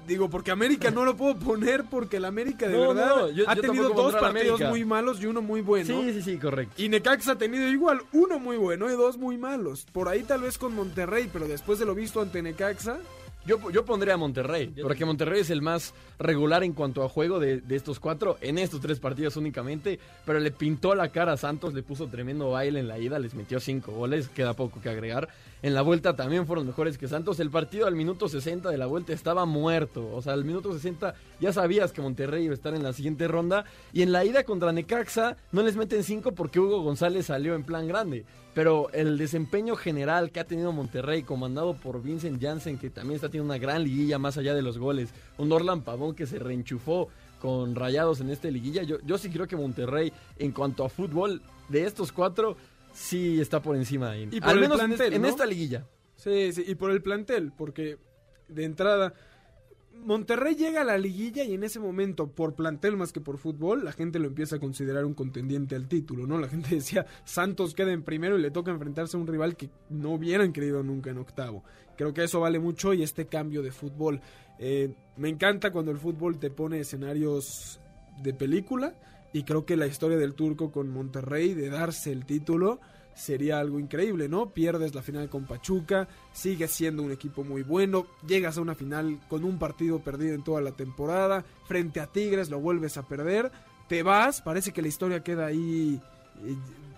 Digo, porque América no lo puedo poner porque el América de No, verdad no, yo- ha yo tenido dos partidos muy malos y uno muy bueno. Sí, sí, sí, correcto. Y Necaxa ha tenido igual, uno muy bueno y dos muy malos. Por ahí tal vez con Monterrey, pero después de lo visto ante Necaxa, Yo, yo pondría a Monterrey, Yo porque Monterrey es el más regular en cuanto a juego de, de estos cuatro, en estos tres partidos únicamente, pero le pintó la cara a Santos, le puso tremendo baile en la ida, les metió cinco goles, queda poco que agregar. En la vuelta también fueron mejores que Santos, el partido al minuto 60 de la vuelta estaba muerto, o sea, al minuto 60 ya sabías que Monterrey iba a estar en la siguiente ronda, y en la ida contra Necaxa no les meten cinco porque Hugo González salió en plan grande. Pero el desempeño general que ha tenido Monterrey, comandado por Vincent Janssen, que también está teniendo una gran liguilla más allá de los goles, un Orlan Pavón que se reenchufó con rayados en esta liguilla, yo, yo sí creo que Monterrey, en cuanto a fútbol, de estos cuatro, sí está por encima. ahí. Y por Al el menos en plantel, en, ¿no? esta liguilla. Sí, sí, y por el plantel, porque de entrada Monterrey llega a la liguilla y en ese momento, por plantel más que por fútbol, la gente lo empieza a considerar un contendiente al título, ¿no? La gente [LAUGHS] decía, Santos queda en primero y le toca enfrentarse a un rival que no hubieran creído nunca en octavo. Creo que eso vale mucho y este cambio de fútbol. Eh, me encanta cuando el fútbol te pone escenarios de película y creo que la historia del turco con Monterrey de darse el título sería algo increíble, ¿no? Pierdes la final con Pachuca, sigues siendo un equipo muy bueno, llegas a una final con un partido perdido en toda la temporada, frente a Tigres lo vuelves a perder, te vas, parece que la historia queda ahí eh,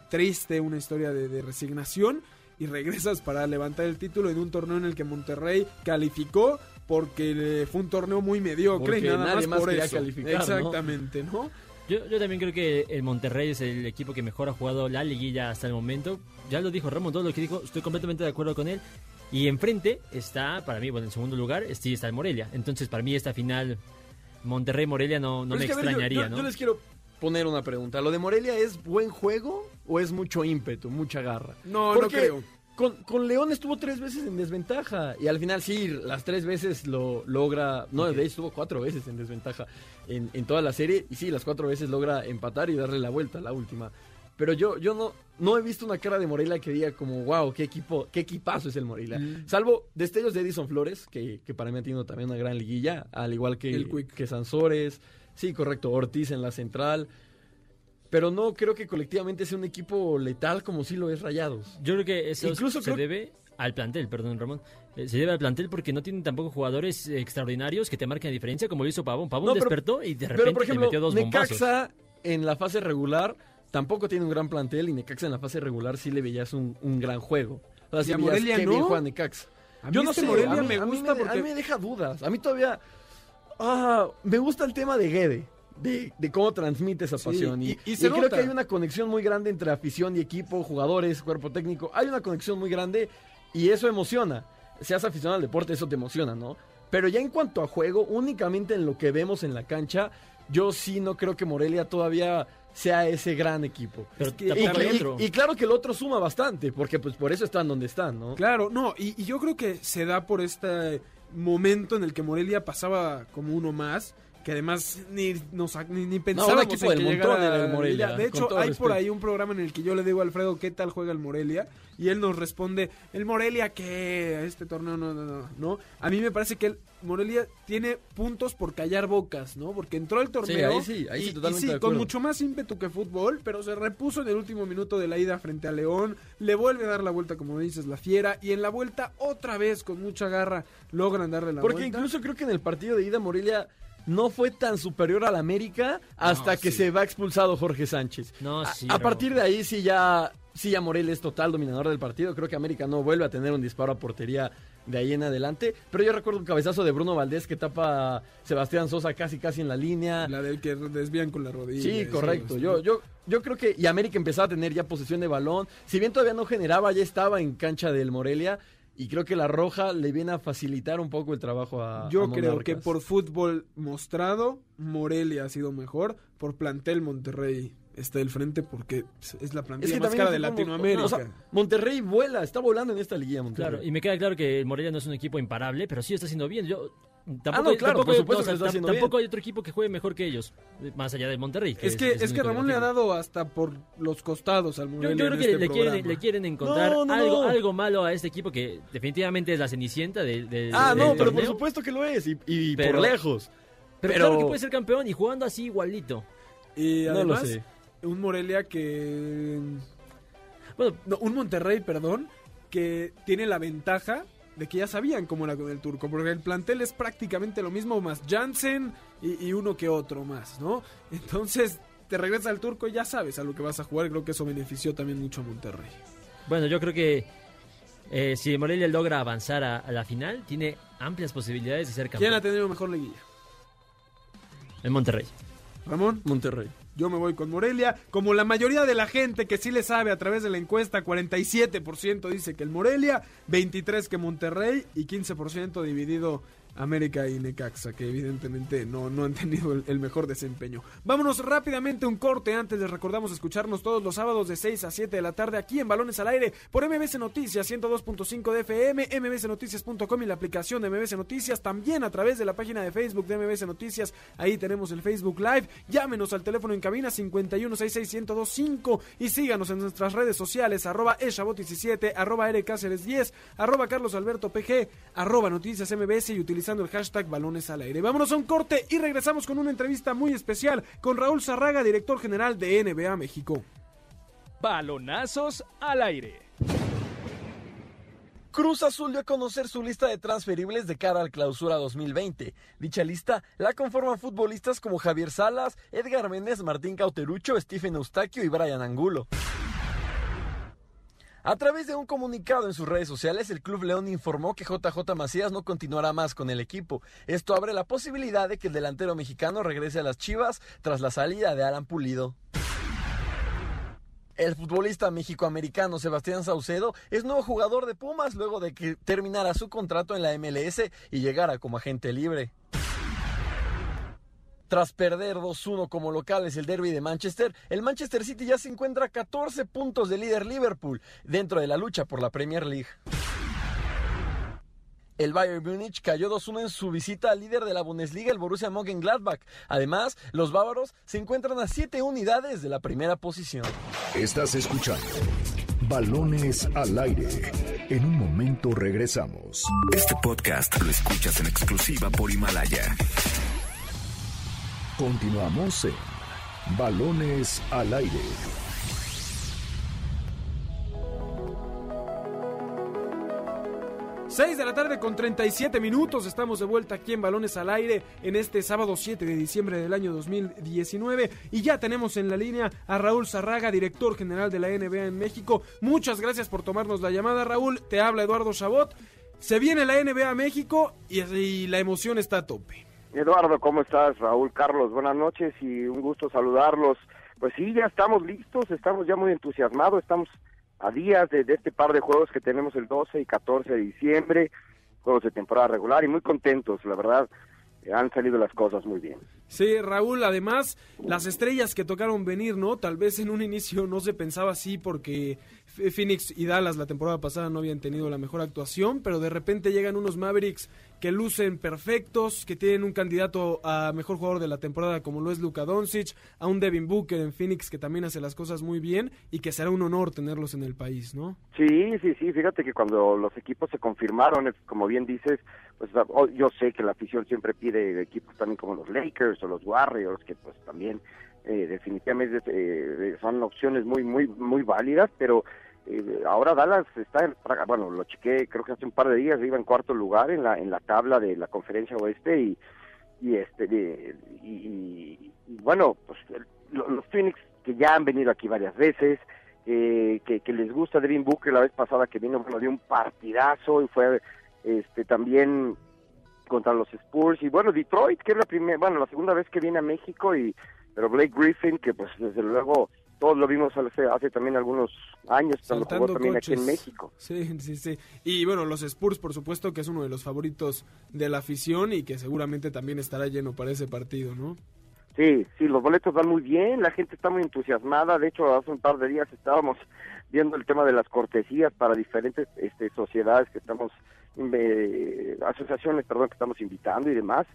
triste, una historia de, de resignación y regresas para levantar el título en un torneo en el que Monterrey calificó porque eh, fue un torneo muy mediocre Porque y nada nadie más, por eso. calificar, ¿no? Exactamente, ¿no? Yo, yo también creo que el Monterrey es el equipo que mejor ha jugado la liguilla hasta el momento. Ya lo dijo Ramón, todo lo que dijo, estoy completamente de acuerdo con él. Y enfrente está, para mí, bueno, en segundo lugar, sí está el Morelia. Entonces, para mí, esta final Monterrey-Morelia no, no me es que, a ver, yo- extrañaría, yo, ¿no? yo les quiero poner una pregunta. ¿Lo de Morelia es buen juego o es mucho ímpetu, mucha garra? No, Porque no creo. Con, con León estuvo tres veces en desventaja y al final sí, las tres veces lo logra, no, de hecho estuvo cuatro veces en desventaja en, en toda la serie y sí, las cuatro veces logra empatar y darle la vuelta a la última. Pero yo, yo no, no he visto una cara de Morelia que diga como, wow, qué equipo, qué equipazo es el Morelia. Salvo destellos de Edison Flores, que, que para mí ha tenido también una gran liguilla, al igual que, El que Sansores, sí, correcto, Ortiz en la central. Pero no creo que colectivamente sea un equipo letal como sí lo es Rayados. Yo creo que eso Incluso se creo- debe al plantel, perdón Ramón, eh, se debe al plantel porque no tienen tampoco jugadores extraordinarios que te marquen la diferencia, como lo hizo Pavón. Pavón No, pero- despertó y de Pero, repente por ejemplo, te metió dos bombazos. Necaxa en la fase regular tampoco tiene un gran plantel y Necaxa en la fase regular sí le veías un, un gran juego. O sea, sí Morelia qué bien no. juega Necaxa. A mí Yo no este sé, Morelia a mí, me a mí gusta me, porque- a mí me deja dudas. A mí todavía ah, me gusta el tema de Guede. De, de cómo transmite esa pasión. Y, y- y y se creo que hay una conexión muy grande entre afición y equipo, jugadores, cuerpo técnico. Hay una conexión muy grande y eso emociona. Seas aficionado al deporte, eso te emociona, ¿no? Pero ya en cuanto a juego, únicamente en lo que vemos en la cancha, yo sí no creo que Morelia todavía sea ese gran equipo. Pero Y, claro que el otro suma bastante, porque pues por eso están donde están, ¿no? Claro, no, y, y yo creo que se da por este momento en el que Morelia pasaba como uno más, que además ni, nos, ni, ni pensábamos equipo en del que montón era el Morelia, De hecho, hay por ahí un programa en el que yo le digo a Alfredo qué tal juega el Morelia, y él nos responde, el Morelia que este torneo no, no, no, no. A mí me parece que el Morelia tiene puntos por callar bocas, ¿no? Porque entró el torneo ahí sí, ahí sí, y- y totalmente sí, de con mucho más ímpetu que fútbol, pero se repuso en el último minuto de la ida frente a León, le vuelve a dar la vuelta, como dices, la fiera, y en la vuelta otra vez con mucha garra logran darle la Porque vuelta. incluso creo que en el partido de ida Morelia no fue tan superior al América hasta No, que sí. se va expulsado Jorge Sánchez. No, A- sí, a, partir de ahí sí ya, sí ya Morelia es total dominador del partido. Creo que América no vuelve a tener un disparo a portería de ahí en adelante. Pero yo recuerdo un cabezazo de Bruno Valdés que tapa a Sebastián Sosa casi casi en la línea. La del que desvían con la rodilla. Sí, correcto. Yo, yo, yo creo que y América empezaba a tener ya posesión de balón. Si bien todavía no generaba, ya estaba en cancha del Morelia. Y creo que la roja le viene a facilitar un poco el trabajo a. Yo a creo que por fútbol mostrado, Morelia ha sido mejor. Por plantel, Monterrey está del frente porque es la plantilla Es que más cara de Latinoamérica. o sea, Monterrey vuela, está volando en esta liguilla Monterrey. Claro, y me queda claro que el Morelia no es un equipo imparable, pero sí está haciendo bien. Yo tampoco, Ah, no, claro, tampoco, por hay- supuesto o sea, que lo está tam- haciendo tampoco bien. hay otro equipo que juegue mejor que ellos, más allá del Monterrey. es que, es que Ramón le ha dado hasta por los costados al Yo, Morelia. yo creo que este le, quieren, le quieren encontrar No, no, algo, no. algo malo a este equipo que definitivamente es la cenicienta del, del- ah, del no, pero por supuesto que lo es. Y, y Pero- por lejos. Pero, pero- claro que puede ser campeón y jugando así igualito. Y No lo además, sé. un Morelia que. Bueno, No, un Monterrey, perdón, que tiene la ventaja de que ya sabían cómo era con el turco, porque el plantel es prácticamente lo mismo, más Jansen y, y uno que otro más, ¿no? [LAUGHS] Entonces, te regresas al turco y ya sabes a lo que vas a jugar, creo que eso benefició también mucho a Monterrey. bueno, yo creo que eh, si Morelia logra avanzar a, a la final, tiene amplias posibilidades de ser ¿Quién ha campeón. tenido mejor liguilla? En Monterrey. Ramón, Monterrey. Yo me voy con Morelia, como la mayoría de la gente que sí le sabe a través de la encuesta, 47% dice que el Morelia, 23% que Monterrey y 15% dividido América y Necaxa, que evidentemente no, no han tenido el, mejor desempeño. Vámonos rápidamente un corte, antes les recordamos escucharnos todos los sábados de 6 a 7 de la tarde aquí en Balones al Aire por MBC Noticias 102.5 de FM, mbcnoticias.com y la aplicación de MBC Noticias, también a través de la página de Facebook de MBC Noticias, ahí tenemos el Facebook Live, llámenos al teléfono en cabina 51661025 y síganos en nuestras redes sociales, arroba eshabot17, arroba rcáceres10, arroba Carlos Alberto PG, arroba Noticias MBS y utilizando el hashtag Balones al Aire. Vámonos a un corte y regresamos con una entrevista muy especial con Raúl Zarraga, director general de NBA México. Balonazos al aire. Cruz Azul dio a conocer su lista de transferibles de cara al clausura 2020. Dicha lista la conforman futbolistas como Javier Salas, Edgar Méndez, Martín Cauterucho, Stephen Eustaquio y Brian Angulo. A través de un comunicado en sus redes sociales, el Club León informó que JJ Macías no continuará más con el equipo. Esto abre la posibilidad de que el delantero mexicano regrese a las Chivas tras la salida de Alan Pulido. El futbolista mexicoamericano Sebastián Saucedo es nuevo jugador de Pumas luego de que terminara su contrato en la MLS y llegara como agente libre. Tras perder 2-1 como locales el derby de Manchester, el Manchester City ya se encuentra a 14 puntos de líder Liverpool dentro de la lucha por la Premier League. El Bayern Múnich cayó 2-1 en su visita al líder de la Bundesliga, el Borussia Mönchengladbach. Además, los bávaros se encuentran a 7 unidades de la primera posición. Estás escuchando Balones al aire. En un momento regresamos. Este podcast lo escuchas en exclusiva por Himalaya. Continuamos en Balones al aire. 6 de la tarde con 37 minutos. Estamos de vuelta aquí en Balones al Aire en este sábado 7 de diciembre del año 2019. Y ya tenemos en la línea a Raúl Zarraga, director general de la NBA en México. Muchas gracias por tomarnos la llamada, Raúl. Te habla Eduardo Chabot. Se viene la NBA a México y, y la emoción está a tope. Eduardo, ¿cómo estás? Raúl Carlos, buenas noches y un gusto saludarlos. Pues sí, ya estamos listos, estamos ya muy entusiasmados, estamos a días de, este par de juegos que tenemos el 12 y 14 de diciembre, juegos de temporada regular y muy contentos, la verdad, han salido las cosas muy bien. Sí, Raúl, además, las estrellas que tocaron venir, ¿no? Tal vez en un inicio no se pensaba así porque Phoenix y Dallas la temporada pasada no habían tenido la mejor actuación, pero de repente llegan unos Mavericks que lucen perfectos, que tienen un candidato a mejor jugador de la temporada como lo es Luka Doncic, a un Devin Booker en Phoenix que también hace las cosas muy bien y que será un honor tenerlos en el país, ¿no? Sí, sí, sí, fíjate que cuando los equipos se confirmaron, como bien dices, pues oh, yo sé que la afición siempre pide equipos también como los Lakers o los Warriors, que pues también eh, definitivamente eh, son opciones muy, muy, muy válidas, pero eh, ahora Dallas está, en, bueno, lo chequé, creo que hace un par de días iba en cuarto lugar en la en la tabla de la conferencia oeste y y este y, bueno, pues los Phoenix que ya han venido aquí varias veces, que, que les gusta Devin Booker la vez pasada que vino, bueno, dio un partidazo y fue este también contra los Spurs y bueno, Detroit, que es la primera, bueno, la segunda vez que viene a México y pero Blake Griffin que pues desde luego todos lo vimos hace, hace también algunos años cuando jugó también aquí en México. Sí, sí, sí. Y bueno, los Spurs, por supuesto, que es uno de los favoritos de la afición y que seguramente también estará lleno para ese partido, ¿no? Sí, sí, los boletos van muy bien, la gente está muy entusiasmada. De hecho, hace un par de días estábamos viendo el tema de las cortesías para diferentes este, sociedades que estamos, eh, asociaciones, perdón, que estamos invitando y demás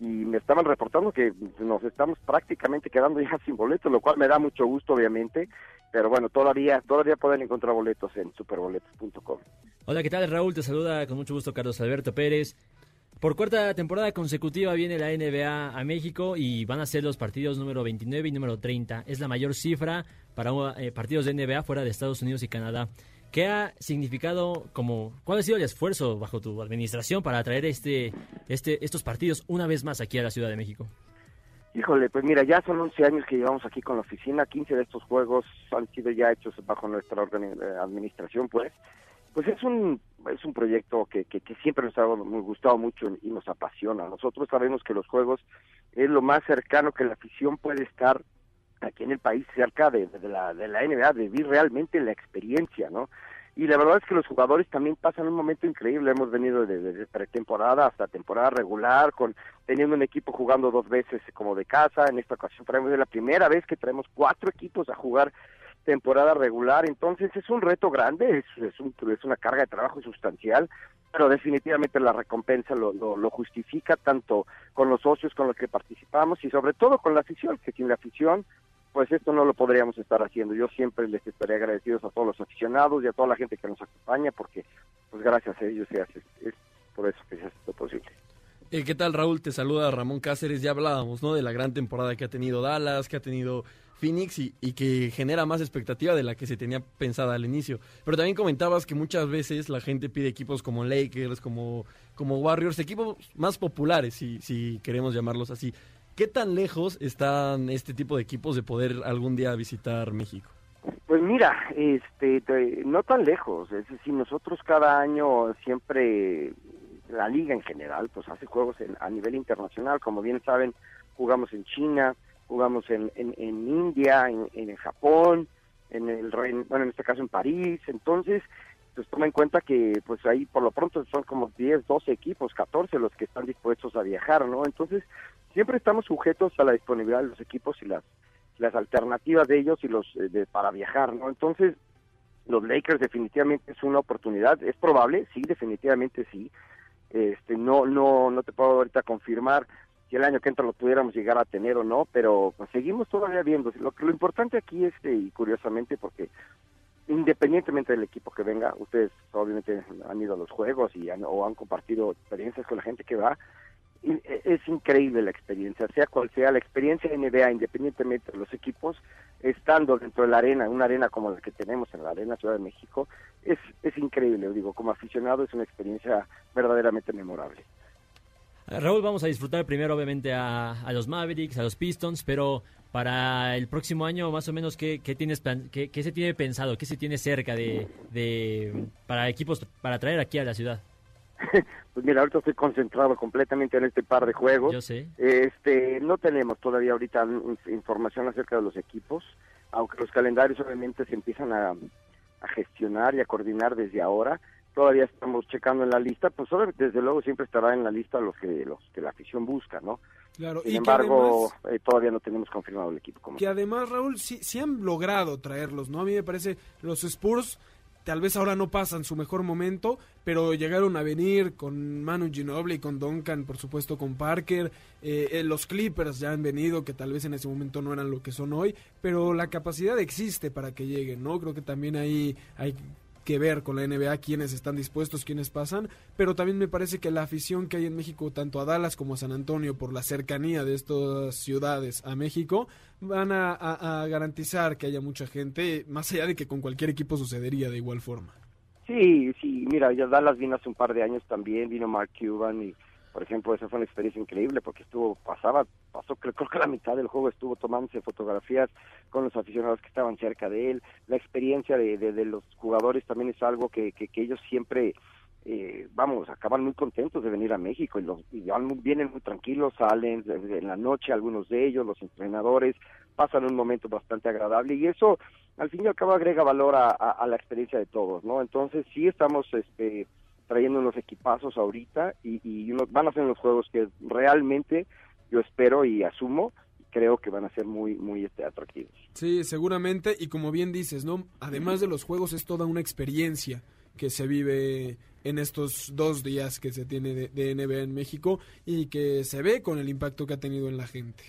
y me estaban reportando que nos estamos prácticamente quedando ya [LAUGHS] sin boletos, lo cual me da mucho gusto obviamente, pero bueno, todavía todavía pueden encontrar boletos en superboletos.com. Hola, ¿qué tal? Raúl te saluda con mucho gusto Carlos Alberto Pérez. Por cuarta temporada consecutiva viene la NBA a México y van a ser los partidos número 29 y número 30. Es la mayor cifra para eh, partidos de NBA fuera de Estados Unidos y Canadá. ¿Qué ha significado como cuál ha sido el esfuerzo bajo tu administración para traer este, este, estos partidos una vez más aquí a la Ciudad de México? Híjole, pues mira, ya son 11 años que llevamos aquí con la oficina, 15 de estos juegos han sido ya hechos bajo nuestra eh, administración, pues. Pues es un es un proyecto que, que, siempre nos ha gustado mucho y nos apasiona. Nosotros sabemos que los juegos es lo más cercano que la afición puede estar aquí en el país cerca de, la, de la NBA, de vivir realmente la experiencia, ¿no? Y la verdad es que los jugadores también pasan un momento increíble. Hemos venido desde pretemporada hasta temporada regular, con teniendo un equipo jugando dos veces como de casa. En esta ocasión traemos de la primera vez que traemos cuatro equipos a jugar temporada regular. Entonces es un reto grande, es, es, un, es una carga de trabajo sustancial, pero definitivamente la recompensa lo, lo, lo, justifica tanto con los socios con los que participamos y sobre todo con la afición, que sin la afición pues esto no lo podríamos estar haciendo. Yo siempre les estaré agradecidos a todos los aficionados y a toda la gente que nos acompaña porque pues gracias a ellos se hace, es por eso que se hace esto posible. Eh, ¿Qué tal Raúl? Te saluda Ramón Cáceres. Ya hablábamos ¿no? de la gran temporada que ha tenido Dallas, que ha tenido Phoenix y, y, que genera más expectativa de la que se tenía pensada al inicio. Pero también comentabas que muchas veces la gente pide equipos como Lakers, como, como Warriors, equipos más populares, si, si queremos llamarlos así. ¿Qué tan lejos están este tipo de equipos de poder algún día visitar México? Pues mira, este, no tan lejos. Es decir, nosotros cada año siempre, la liga en general, pues hace juegos a nivel internacional. Como bien saben, jugamos en China, jugamos en, en, India, en, en, Japón, en el bueno, en este caso en París. Entonces, pues toma en cuenta que pues ahí por lo pronto son como 10, 12 equipos, 14 los que están dispuestos a viajar, ¿no? Entonces, siempre estamos sujetos a la disponibilidad de los equipos y las las alternativas de ellos y los eh, de, para viajar, ¿no? Entonces, los Lakers definitivamente es una oportunidad, es probable, sí, definitivamente sí. Este, no no no te puedo ahorita confirmar si el año que entra lo pudiéramos llegar a tener o no, pero pues, seguimos todavía viendo. Lo lo importante aquí es y curiosamente porque independientemente del equipo que venga, ustedes obviamente han ido a los juegos y han, o han compartido experiencias con la gente que va, e, es increíble la experiencia, sea cual sea la experiencia NBA, independientemente de los equipos, estando dentro de la arena, una arena como la que tenemos en la Arena Ciudad de México, es, es increíble, digo, como aficionado es una experiencia verdaderamente memorable. Raúl, vamos a disfrutar primero obviamente a, a los Mavericks, a los Pistons, pero para el próximo año más o menos qué, qué tienes qué, qué, se tiene pensado, qué se tiene cerca de, de para equipos para traer aquí a la ciudad. [LAUGHS] Pues mira, ahorita estoy concentrado completamente en este par de juegos. Yo sé. Este, no tenemos todavía ahorita información acerca de los equipos, aunque los calendarios obviamente se empiezan a, a gestionar y a coordinar desde ahora. Todavía estamos checando en la lista, pues desde luego siempre estará en la lista los que los que la afición busca, ¿no? Claro, Sin embargo, eh, todavía no tenemos confirmado el equipo. que además, Raúl, sí, sí han logrado traerlos, ¿no? A mí me parece, los Spurs tal vez ahora no pasan su mejor momento, pero llegaron a venir con Manu Ginobili, con Duncan, por supuesto con Parker, eh, eh, los Clippers ya han venido, que tal vez en ese momento no eran lo que son hoy, pero la capacidad existe para que lleguen, ¿no? Creo que también ahí hay que ver con la NBA quiénes están dispuestos, quiénes pasan, pero también me parece que la afición que hay en México, tanto a Dallas como a San Antonio, por la cercanía de estas ciudades a México, van a, garantizar que haya mucha gente, más allá de que con cualquier equipo sucedería de igual forma. Sí, sí, mira, ya Dallas vino hace un par de años también, vino Mark Cuban y por ejemplo, esa fue una experiencia increíble porque estuvo, pasaba, pasó, creo, que la mitad del juego estuvo tomándose fotografías con los aficionados que estaban cerca de él. La experiencia de, de, los jugadores también es algo que, que, ellos siempre, eh, vamos, acaban muy contentos de venir a México y, los, y vienen muy tranquilos, salen en la noche algunos de ellos, los entrenadores, pasan un momento bastante agradable y eso al fin y al cabo agrega valor a, a la experiencia de todos, ¿no? Entonces sí estamos, este, trayendo unos equipazos ahorita y, y van a ser unos juegos que realmente yo espero y asumo creo que van a ser muy muy este, atractivos. Sí, seguramente y como bien dices, ¿no? Además de los juegos es toda una experiencia que se vive en estos dos días que se tiene de, de NBA en México y que se ve con el impacto que ha tenido en la gente.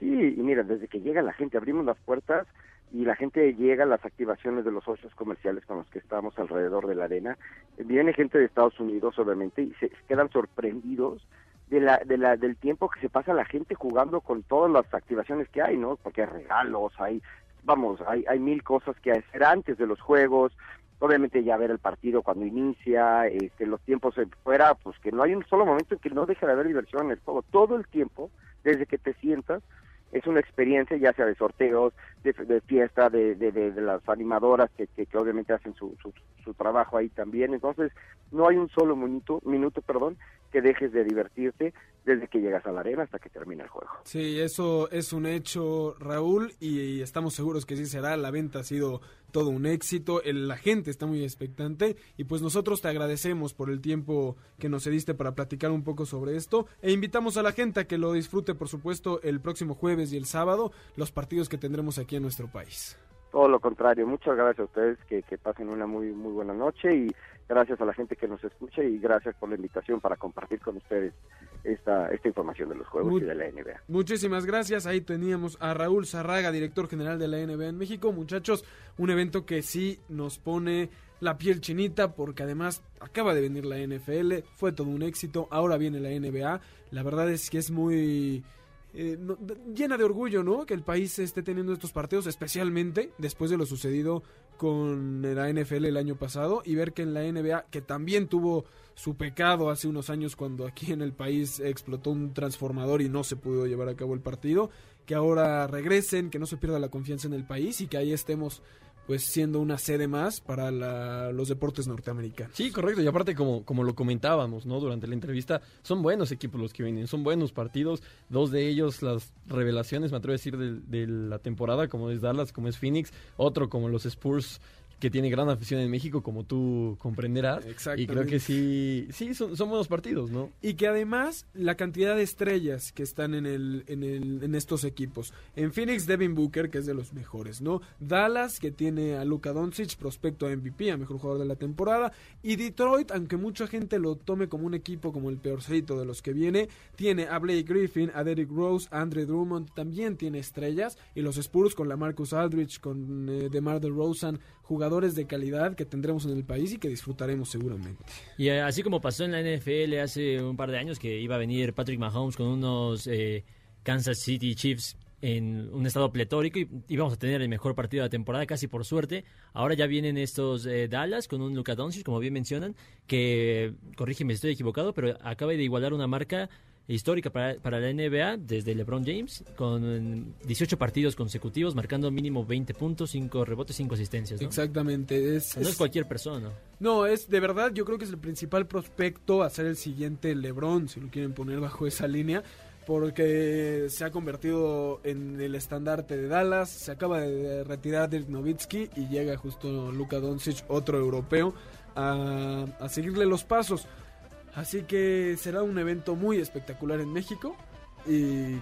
Sí, y mira, desde que llega la gente, abrimos las puertas y la gente llega a las activaciones de los socios comerciales con los que estamos alrededor de la arena. Viene gente de Estados Unidos, obviamente, y se quedan sorprendidos de la, de la, del tiempo que se pasa la gente jugando con todas las activaciones que hay, ¿no? Porque hay regalos, hay, vamos, hay, hay mil cosas que hacer antes de los juegos, obviamente ya ver el partido cuando inicia, este, los tiempos fuera, pues que no hay un solo momento en que no deje de haber diversión en el juego, todo el tiempo, desde que te sientas, es una experiencia ya sea de sorteos, de, fiesta, de, de, de, las animadoras que, que, obviamente hacen su, su, su, trabajo ahí también. Entonces, no hay un solo minuto, minuto perdón, que dejes de divertirte desde que llegas a la arena hasta que termina el juego. Sí, eso es un hecho, Raúl, y estamos seguros que sí será. La venta ha sido todo un éxito, el, la gente está muy expectante y pues nosotros te agradecemos por el tiempo que nos cediste para platicar un poco sobre esto e invitamos a la gente a que lo disfrute, por supuesto, el próximo jueves y el sábado, los partidos que tendremos aquí en nuestro país. Todo lo contrario, muchas gracias a ustedes, que, que pasen una muy muy buena noche y gracias a la gente que nos escucha y gracias por la invitación para compartir con ustedes esta, esta información de los juegos y de la NBA. Muchísimas gracias, ahí teníamos a Raúl Zarraga, director general de la NBA en México. Muchachos, un evento que sí nos pone la piel chinita porque además acaba de venir la NFL, fue todo un éxito, ahora viene la NBA. La verdad es que es muy eh, llena de orgullo, ¿no? Que el país esté teniendo estos partidos, especialmente después de lo sucedido con la NFL el año pasado y ver que en la NBA, que también tuvo su pecado hace unos años cuando aquí en el país explotó un transformador y no se pudo llevar a cabo el partido, que ahora regresen, que no se pierda la confianza en el país y que ahí estemos pues siendo una sede más para los deportes norteamericanos. Sí, correcto. Y aparte, como, como lo comentábamos, ¿no? Durante la entrevista, son buenos equipos los que vienen, son buenos partidos. Dos de ellos, las revelaciones, me atrevo a decir, de, de la temporada, como es Dallas, como es Phoenix. Otro como los Spurs que tiene gran afición en México, como tú comprenderás. Y creo que sí, sí son, buenos partidos, ¿no? Y que además la cantidad de estrellas que están en, el, en, el, en estos equipos. En Phoenix, Devin Booker, que es de los mejores, ¿no? Dallas, que tiene a Luka Doncic, prospecto a MVP, a mejor jugador de la temporada. Y Detroit, aunque mucha gente lo tome como un equipo como el peorcito de los que viene, tiene a Blake Griffin, a Derrick Rose, a Andre Drummond, también tiene estrellas. Y los Spurs con la Marcus Aldridge, con eh, DeMar DeRozan, jugadores de calidad que tendremos en el país y que disfrutaremos seguramente. Y eh, así como pasó en la NFL hace un par de años que iba a venir Patrick Mahomes con unos eh, Kansas City Chiefs en un estado pletórico y íbamos a tener el mejor partido de la temporada casi por suerte. Ahora ya vienen estos eh, Dallas con un Luka Doncic, como bien mencionan, que corrígeme si estoy equivocado, pero acaba de igualar una marca histórica para, para, la NBA desde LeBron James, con 18 partidos consecutivos, marcando mínimo 20 puntos, 5 rebotes, 5 asistencias. ¿no? Exactamente. Es, no es, es, cualquier persona. No, es de verdad, yo creo que es el principal prospecto a ser el siguiente LeBron, si lo quieren poner bajo esa línea. Porque se ha convertido en el estandarte de Dallas, se acaba de retirar Dirk Nowitzki y llega justo Luka Doncic, otro europeo, a, a seguirle los pasos. Así que será un evento muy espectacular en México y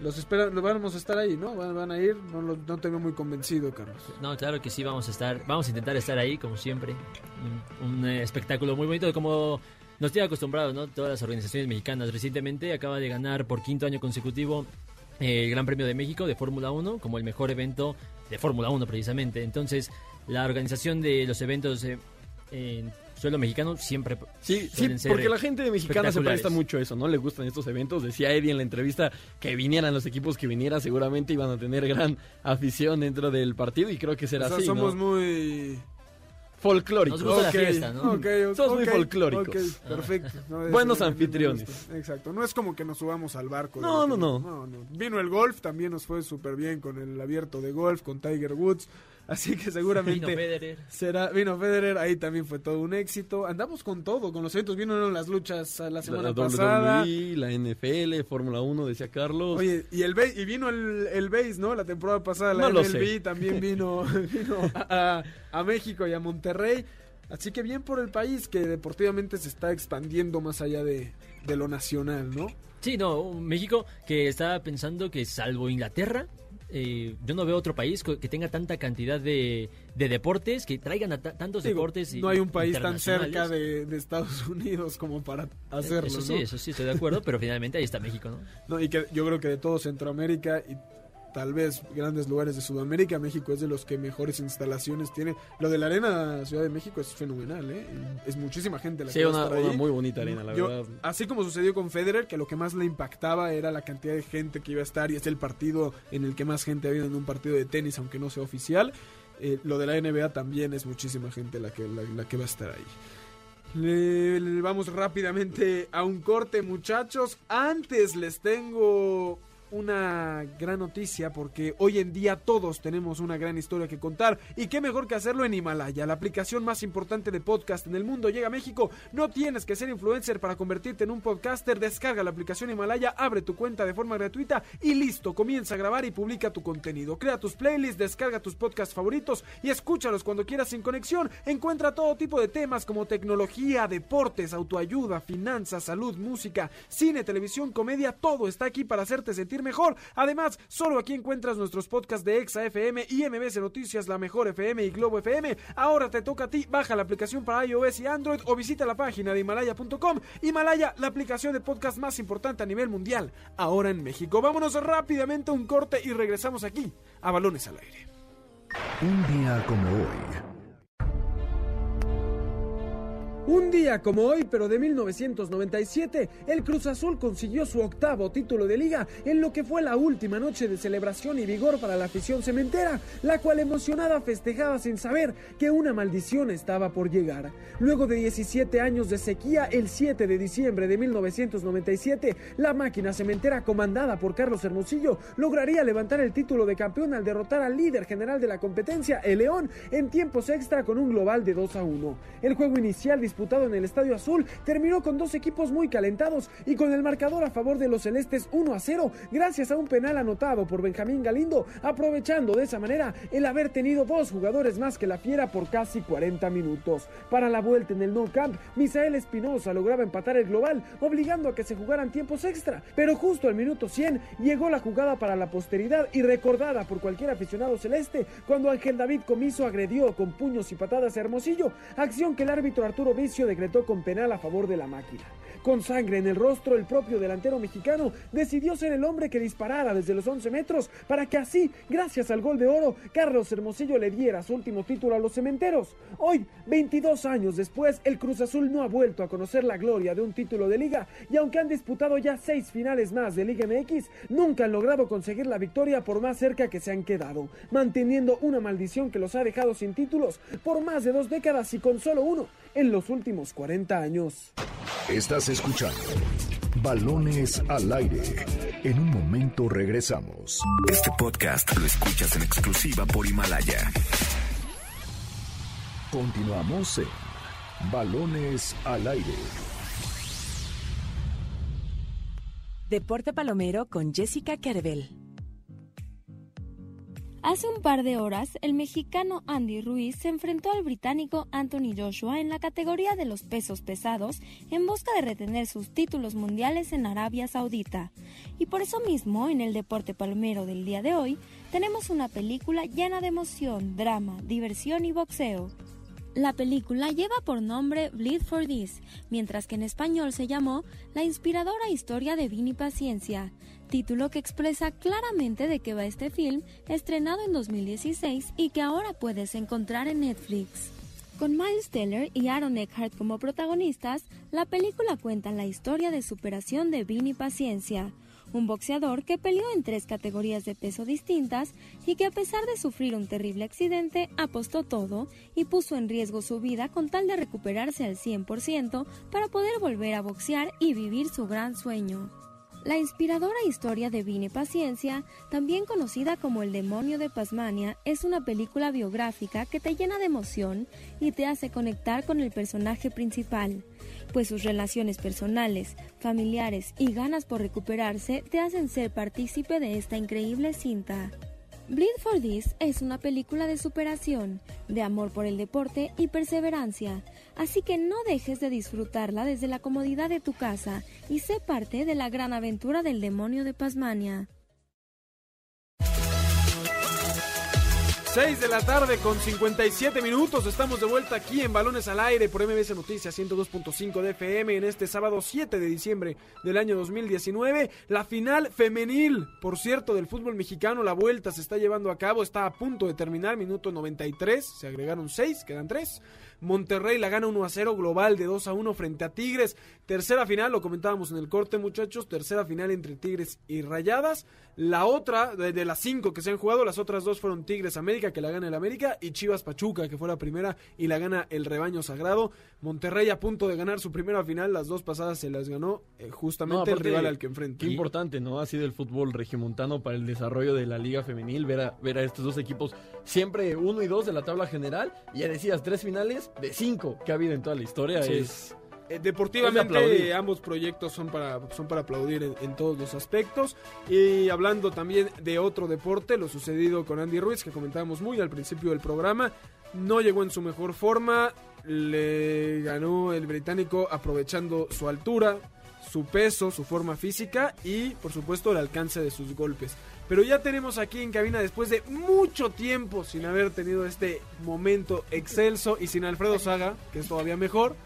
los esperan, vamos a estar ahí, ¿no? Van, van a ir, no, lo, no te veo muy convencido, Carlos. No, claro que sí, vamos a estar, vamos a intentar estar ahí, como siempre. Un, un eh, espectáculo muy bonito, como nos tiene acostumbrados, ¿no? Todas las organizaciones mexicanas. Recientemente acaba de ganar por quinto año consecutivo eh, el Gran Premio de México de Fórmula 1 como el mejor evento de Fórmula 1 precisamente. Entonces, la organización de los eventos eh, en suelo mexicano siempre sí sí porque la gente mexicana se presta mucho a eso no le gustan estos eventos decía Eddie en la entrevista que vinieran los equipos que vinieran seguramente iban a tener gran afición dentro del partido y creo que será o sea, así somos ¿no? muy folclóricos. Nos gusta okay, la fiesta, ¿no? Okay, okay, Sos muy folclóricos. Okay, perfecto. No, Buenos anfitriones. Exacto. No es como que nos subamos al barco. No, no, no, no, no. Vino el golf, también nos fue súper bien con el abierto de golf, con Tiger Woods. Así que seguramente vino Federer. será vino Federer, ahí también fue todo un éxito. Andamos con todo, con los eventos vinieron las luchas la semana la pasada. WWE, la NFL, Fórmula 1 decía Carlos. Oye, y el y vino el el base, ¿no? La temporada pasada la no MLB también [LAUGHS] vino vino a, a, a México y a Monterrey. Así que bien por el país que deportivamente se está expandiendo más allá de, de lo nacional, ¿no? Sí, no, México que estaba pensando que salvo Inglaterra, eh, yo no veo otro país que tenga tanta cantidad de, de deportes, que traigan a tantos Digo, deportes. No hay un país tan cerca de, de, Estados [LAUGHS] Unidos como para hacerlo. Eso sí, ¿no? eso sí, estoy de acuerdo, pero finalmente ahí está México, ¿no? No, y que yo creo que de todo Centroamérica y tal vez grandes lugares de Sudamérica, México es de los que mejores instalaciones tiene. Lo de la arena Ciudad de México es fenomenal, ¿eh? Es muchísima gente la sí, que una, va a estar una ahí. muy bonita arena, la Yo, verdad. Así como sucedió con Federer, que lo que más le impactaba era la cantidad de gente que iba a estar y es el partido en el que más gente ha habido en un partido de tenis, aunque no sea oficial. Eh, lo de la NBA también es muchísima gente la que, la, la que va a estar ahí. Le, le vamos rápidamente a un corte, muchachos. Antes les tengo una gran noticia porque hoy en día todos tenemos una gran historia que contar y qué mejor que hacerlo en Himalaya, la aplicación más importante de podcast en el mundo. Llega a México, no tienes que ser influencer para convertirte en un podcaster, descarga la aplicación Himalaya, abre tu cuenta de forma gratuita y listo, comienza a grabar y publica tu contenido. Crea tus playlists, descarga tus podcasts favoritos y escúchalos cuando quieras sin conexión. Encuentra todo tipo de temas como tecnología, deportes, autoayuda, finanzas, salud, música, cine, televisión, comedia, todo está aquí para hacerte sentir mejor. Además, solo aquí encuentras nuestros podcasts de Exa FM y MBC Noticias, La Mejor FM y Globo FM. Ahora te toca a ti, baja la aplicación para iOS y Android o visita la página de Himalaya.com. Himalaya, la aplicación de podcast más importante a nivel mundial, ahora en México. Vámonos rápidamente a un corte y regresamos aquí a Balones al Aire. Un día como hoy. Un día como hoy, pero de 1997, el Cruz Azul consiguió su octavo título de liga en lo que fue la última noche de celebración y vigor para la afición cementera, la cual emocionada festejaba sin saber que una maldición estaba por llegar. Luego de 17 años de sequía, el 7 de diciembre de 1997, la máquina cementera comandada por Carlos Hermosillo lograría levantar el título de campeón al derrotar al líder general de la competencia, el León, en tiempos extra con un global de 2 a 1. El juego inicial disputado en el Estadio Azul. Terminó con dos equipos muy calentados y con el marcador a favor de los celestes 1 a 0 gracias a un penal anotado por Benjamín Galindo, aprovechando de esa manera el haber tenido dos jugadores más que la Fiera por casi 40 minutos. Para la vuelta en el No Camp, Misael Espinosa lograba empatar el global, obligando a que se jugaran tiempos extra, pero justo al minuto 100 llegó la jugada para la posteridad y recordada por cualquier aficionado celeste cuando Ángel David Comiso agredió con puños y patadas a Hermosillo, acción que el árbitro Arturo Decretó con penal a favor de la máquina. Con sangre en el rostro, el propio delantero mexicano decidió ser el hombre que disparara desde los 11 metros para que así, gracias al gol de oro, Carlos Hermosillo le diera su último título a los cementeros. Hoy, 22 años después, el Cruz Azul no ha vuelto a conocer la gloria de un título de liga y aunque han disputado ya seis finales más de Liga MX, nunca han logrado conseguir la victoria por más cerca que se han quedado, manteniendo una maldición que los ha dejado sin títulos por más de dos décadas y con solo uno en los últimos 40 años. Escuchando Balones al aire. En un momento regresamos. Este podcast lo escuchas en exclusiva por Himalaya. Continuamos en Balones al aire. Deporte Palomero con Jessica Carvel. Hace un par de horas, el mexicano Andy Ruiz se enfrentó al británico Anthony Joshua en la categoría de los pesos pesados en busca de retener sus títulos mundiales en Arabia Saudita. Y por eso mismo, en el deporte palomero del día de hoy, tenemos una película llena de emoción, drama, diversión y boxeo. La película lleva por nombre Bleed for This, mientras que en español se llamó La inspiradora historia de Vini Paciencia, título que expresa claramente de qué va este film, estrenado en 2016 y que ahora puedes encontrar en Netflix. Con Miles Teller y Aaron Eckhart como protagonistas, la película cuenta la historia de superación de Vini Paciencia, un boxeador que peleó en tres categorías de peso distintas y que a pesar de sufrir un terrible accidente apostó todo y puso en riesgo su vida con tal de recuperarse al 100% para poder volver a boxear y vivir su gran sueño. La inspiradora historia de Vini Paciencia, también conocida como El demonio de Pasmania, es una película biográfica que te llena de emoción y te hace conectar con el personaje principal, pues sus relaciones personales, familiares y ganas por recuperarse te hacen ser partícipe de esta increíble cinta. Bleed for This es una película de superación, de amor por el deporte y perseverancia, así que no dejes de disfrutarla desde la comodidad de tu casa y sé parte de la gran aventura del demonio de Pasmania. 6 de la tarde con 57 minutos. Estamos de vuelta aquí en Balones al Aire por MBS Noticias 102.5 de FM en este sábado 7 de diciembre del año 2019. La final femenil, por cierto, del fútbol mexicano. La vuelta se está llevando a cabo. Está a punto de terminar, minuto 93. Se agregaron 6, quedan 3. Monterrey la gana 1 a 0 global de 2 a 1 frente a Tigres. Tercera final, lo comentábamos en el corte, muchachos. Tercera final entre Tigres y Rayadas. La otra, de, de las cinco que se han jugado, las otras dos fueron Tigres América, que la gana el América, y Chivas Pachuca, que fue la primera y la gana el rebaño sagrado. Monterrey a punto de ganar su primera final, las dos pasadas se las ganó eh, justamente No, el rival al que enfrenta. Qué importante, ¿no? Ha sido el fútbol regiomontano para el desarrollo de la liga femenil, ver a, ver a estos dos equipos siempre uno y dos de la tabla general. Ya decías, tres finales de cinco que ha habido en toda la historia. Sí. Es, Eh, Es de deportivamente ambos proyectos son para, son para aplaudir en, en todos los aspectos. Y hablando también de otro deporte, lo sucedido con Andy Ruiz, que comentábamos muy al principio del programa, no llegó en su mejor forma, le ganó el británico aprovechando su altura, su peso, su forma física y por supuesto el alcance de sus golpes. Pero ya tenemos aquí en cabina después de mucho tiempo sin haber tenido este momento excelso y sin Alfredo Saga, que es todavía mejor.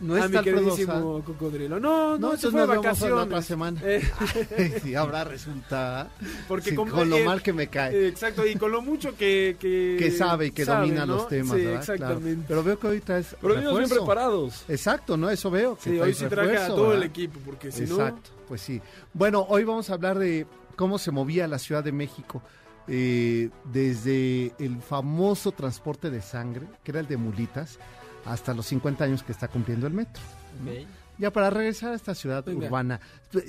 No a mi queridísimo cocodrilo. No, no, No, se fue nos la vacaciones. otra semana. Eh, sí, ahora resulta. Porque sí, con, con, lo eh, mal que me cae. exacto, y con lo mucho que... Que, que sabe y que sabe, domina ¿no? los temas, Sí, ¿verdad? exactamente. Claro. Pero veo que ahorita es. Pero venimos bien preparados. Exacto, ¿no? Eso veo. que Sí, hoy sí traje a todo el ¿verdad? equipo, porque si no... Exacto, pues sí. Bueno, hoy vamos a hablar de cómo se movía la Ciudad de México. eh, desde el famoso transporte de sangre, que era el de mulitas, hasta los 50 años que está cumpliendo el metro. ¿no? Ya para regresar a esta ciudad Venga. urbana,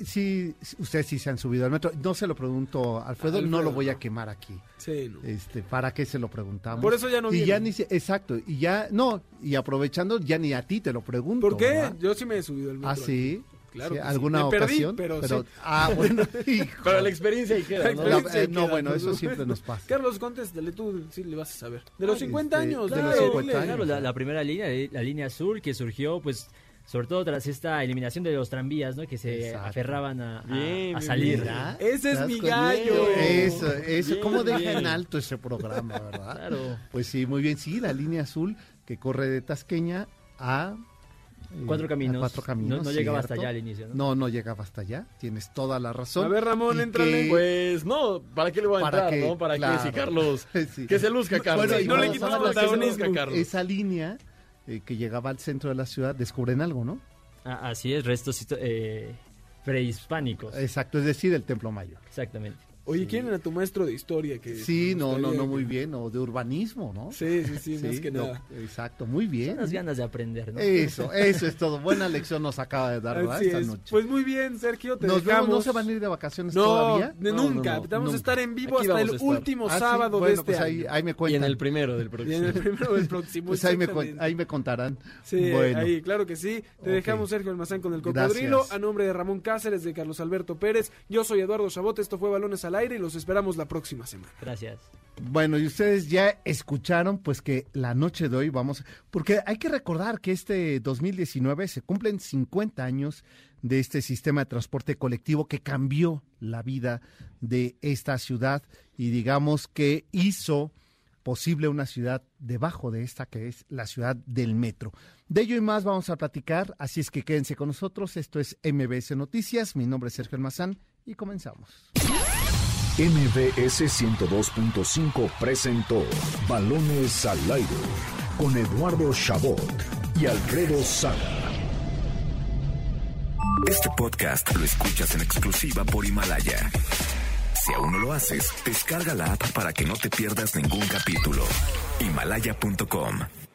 sí, ustedes sí se han subido al metro. No se lo pregunto, Alfredo, no lo voy a quemar aquí. Sí, no. Este, ¿Para qué se lo preguntamos? Por eso ya no y viene. ya ni se- Exacto, y ya, no, y aprovechando, ya ni a ti te lo pregunto. ¿Por qué? ¿verdad? Yo sí me he subido el metro. Ah, sí. Claro Sí, que sí. ¿Alguna Me perdí, ocasión? pero sí. Ah, bueno. [LAUGHS] hijo. Pero la experiencia ahí queda, La ¿no? experiencia La- eh, ahí no, queda, bueno, eso [LAUGHS] siempre nos pasa. Carlos, contéstale, tú sí le vas a saber. De los 50 este, años. de los claro, 50 dile. años. Claro, la, la primera línea, eh, la línea azul que surgió, pues, sobre todo tras esta eliminación de los tranvías, ¿no? Que se Exacto. aferraban a, a- Bien, a bien, salir. ¿Verdad? Ese ¿Te es mi gallo. Eso, eso. Bien, ¿Cómo deja bien. en alto ese programa, verdad? Claro. Pues sí, muy bien. Sí, la línea azul que corre de Tasqueña a Cuatro Caminos. Cuatro Caminos. No- no llegaba hasta allá al inicio, ¿no? No, no llegaba hasta allá. Tienes toda la razón. A ver, Ramón, que- Pues no, ¿para qué le voy a Para entrar, que- no? Para claro. que si Carlos... [LAUGHS] Sí. Que se luzca, Carlos. Bueno, y no le cuando quitamos protagonismo. esa- Carlos. Esa línea eh, que llegaba al centro de la ciudad, descubren algo, ¿no? Ah, así es, restos eh, prehispánicos. Exacto, es decir, el Templo Mayor. Exactamente. Oye, ¿quieren a tu maestro de historia? Que Sí, no, no, no, muy bien, o de urbanismo, ¿no? Sí, sí, sí, más que no, nada. Exacto, muy bien. Son las ganas de aprender, ¿no? Eso, eso es todo. Buena lección nos acaba de dar, ¿verdad? Así Esta es. noche. Pues muy bien, Sergio, te Nos vemos, dejamos. ¿No se van a ir de vacaciones No, todavía? de No, nunca. no, no, Vamos a estar en vivo Aquí hasta el último Ah, sí, sábado bueno, de este pues ahí, año. ahí me Y cuentan. en el primero del Y próximo. en el primero del próximo. Pues ahí me, ahí me contarán. Sí, bueno, ahí, claro que sí. Te dejamos Sergio Almazán con el cocodrilo. A nombre de Ramón Cáceres, de Carlos Alberto Pérez. Yo soy Eduardo Chabot. Esto fue Balones al Aire y los esperamos la próxima semana. Gracias. bueno, y ustedes ya escucharon pues que la noche de hoy vamos, porque hay que recordar que este 2019 se cumplen 50 años de este sistema de transporte colectivo que cambió la vida de esta ciudad y digamos que hizo posible una ciudad debajo de esta que es la ciudad del metro. De ello y más vamos a platicar, así es que quédense con nosotros. Esto es MBS Noticias, mi nombre es Sergio Almazán y comenzamos. MBS 102.5 presentó Balones al aire con Eduardo Chabot y Alfredo Saga. Este podcast lo escuchas en exclusiva por Himalaya. Si aún no lo haces, descarga la app para que no te pierdas ningún capítulo. Himalaya.com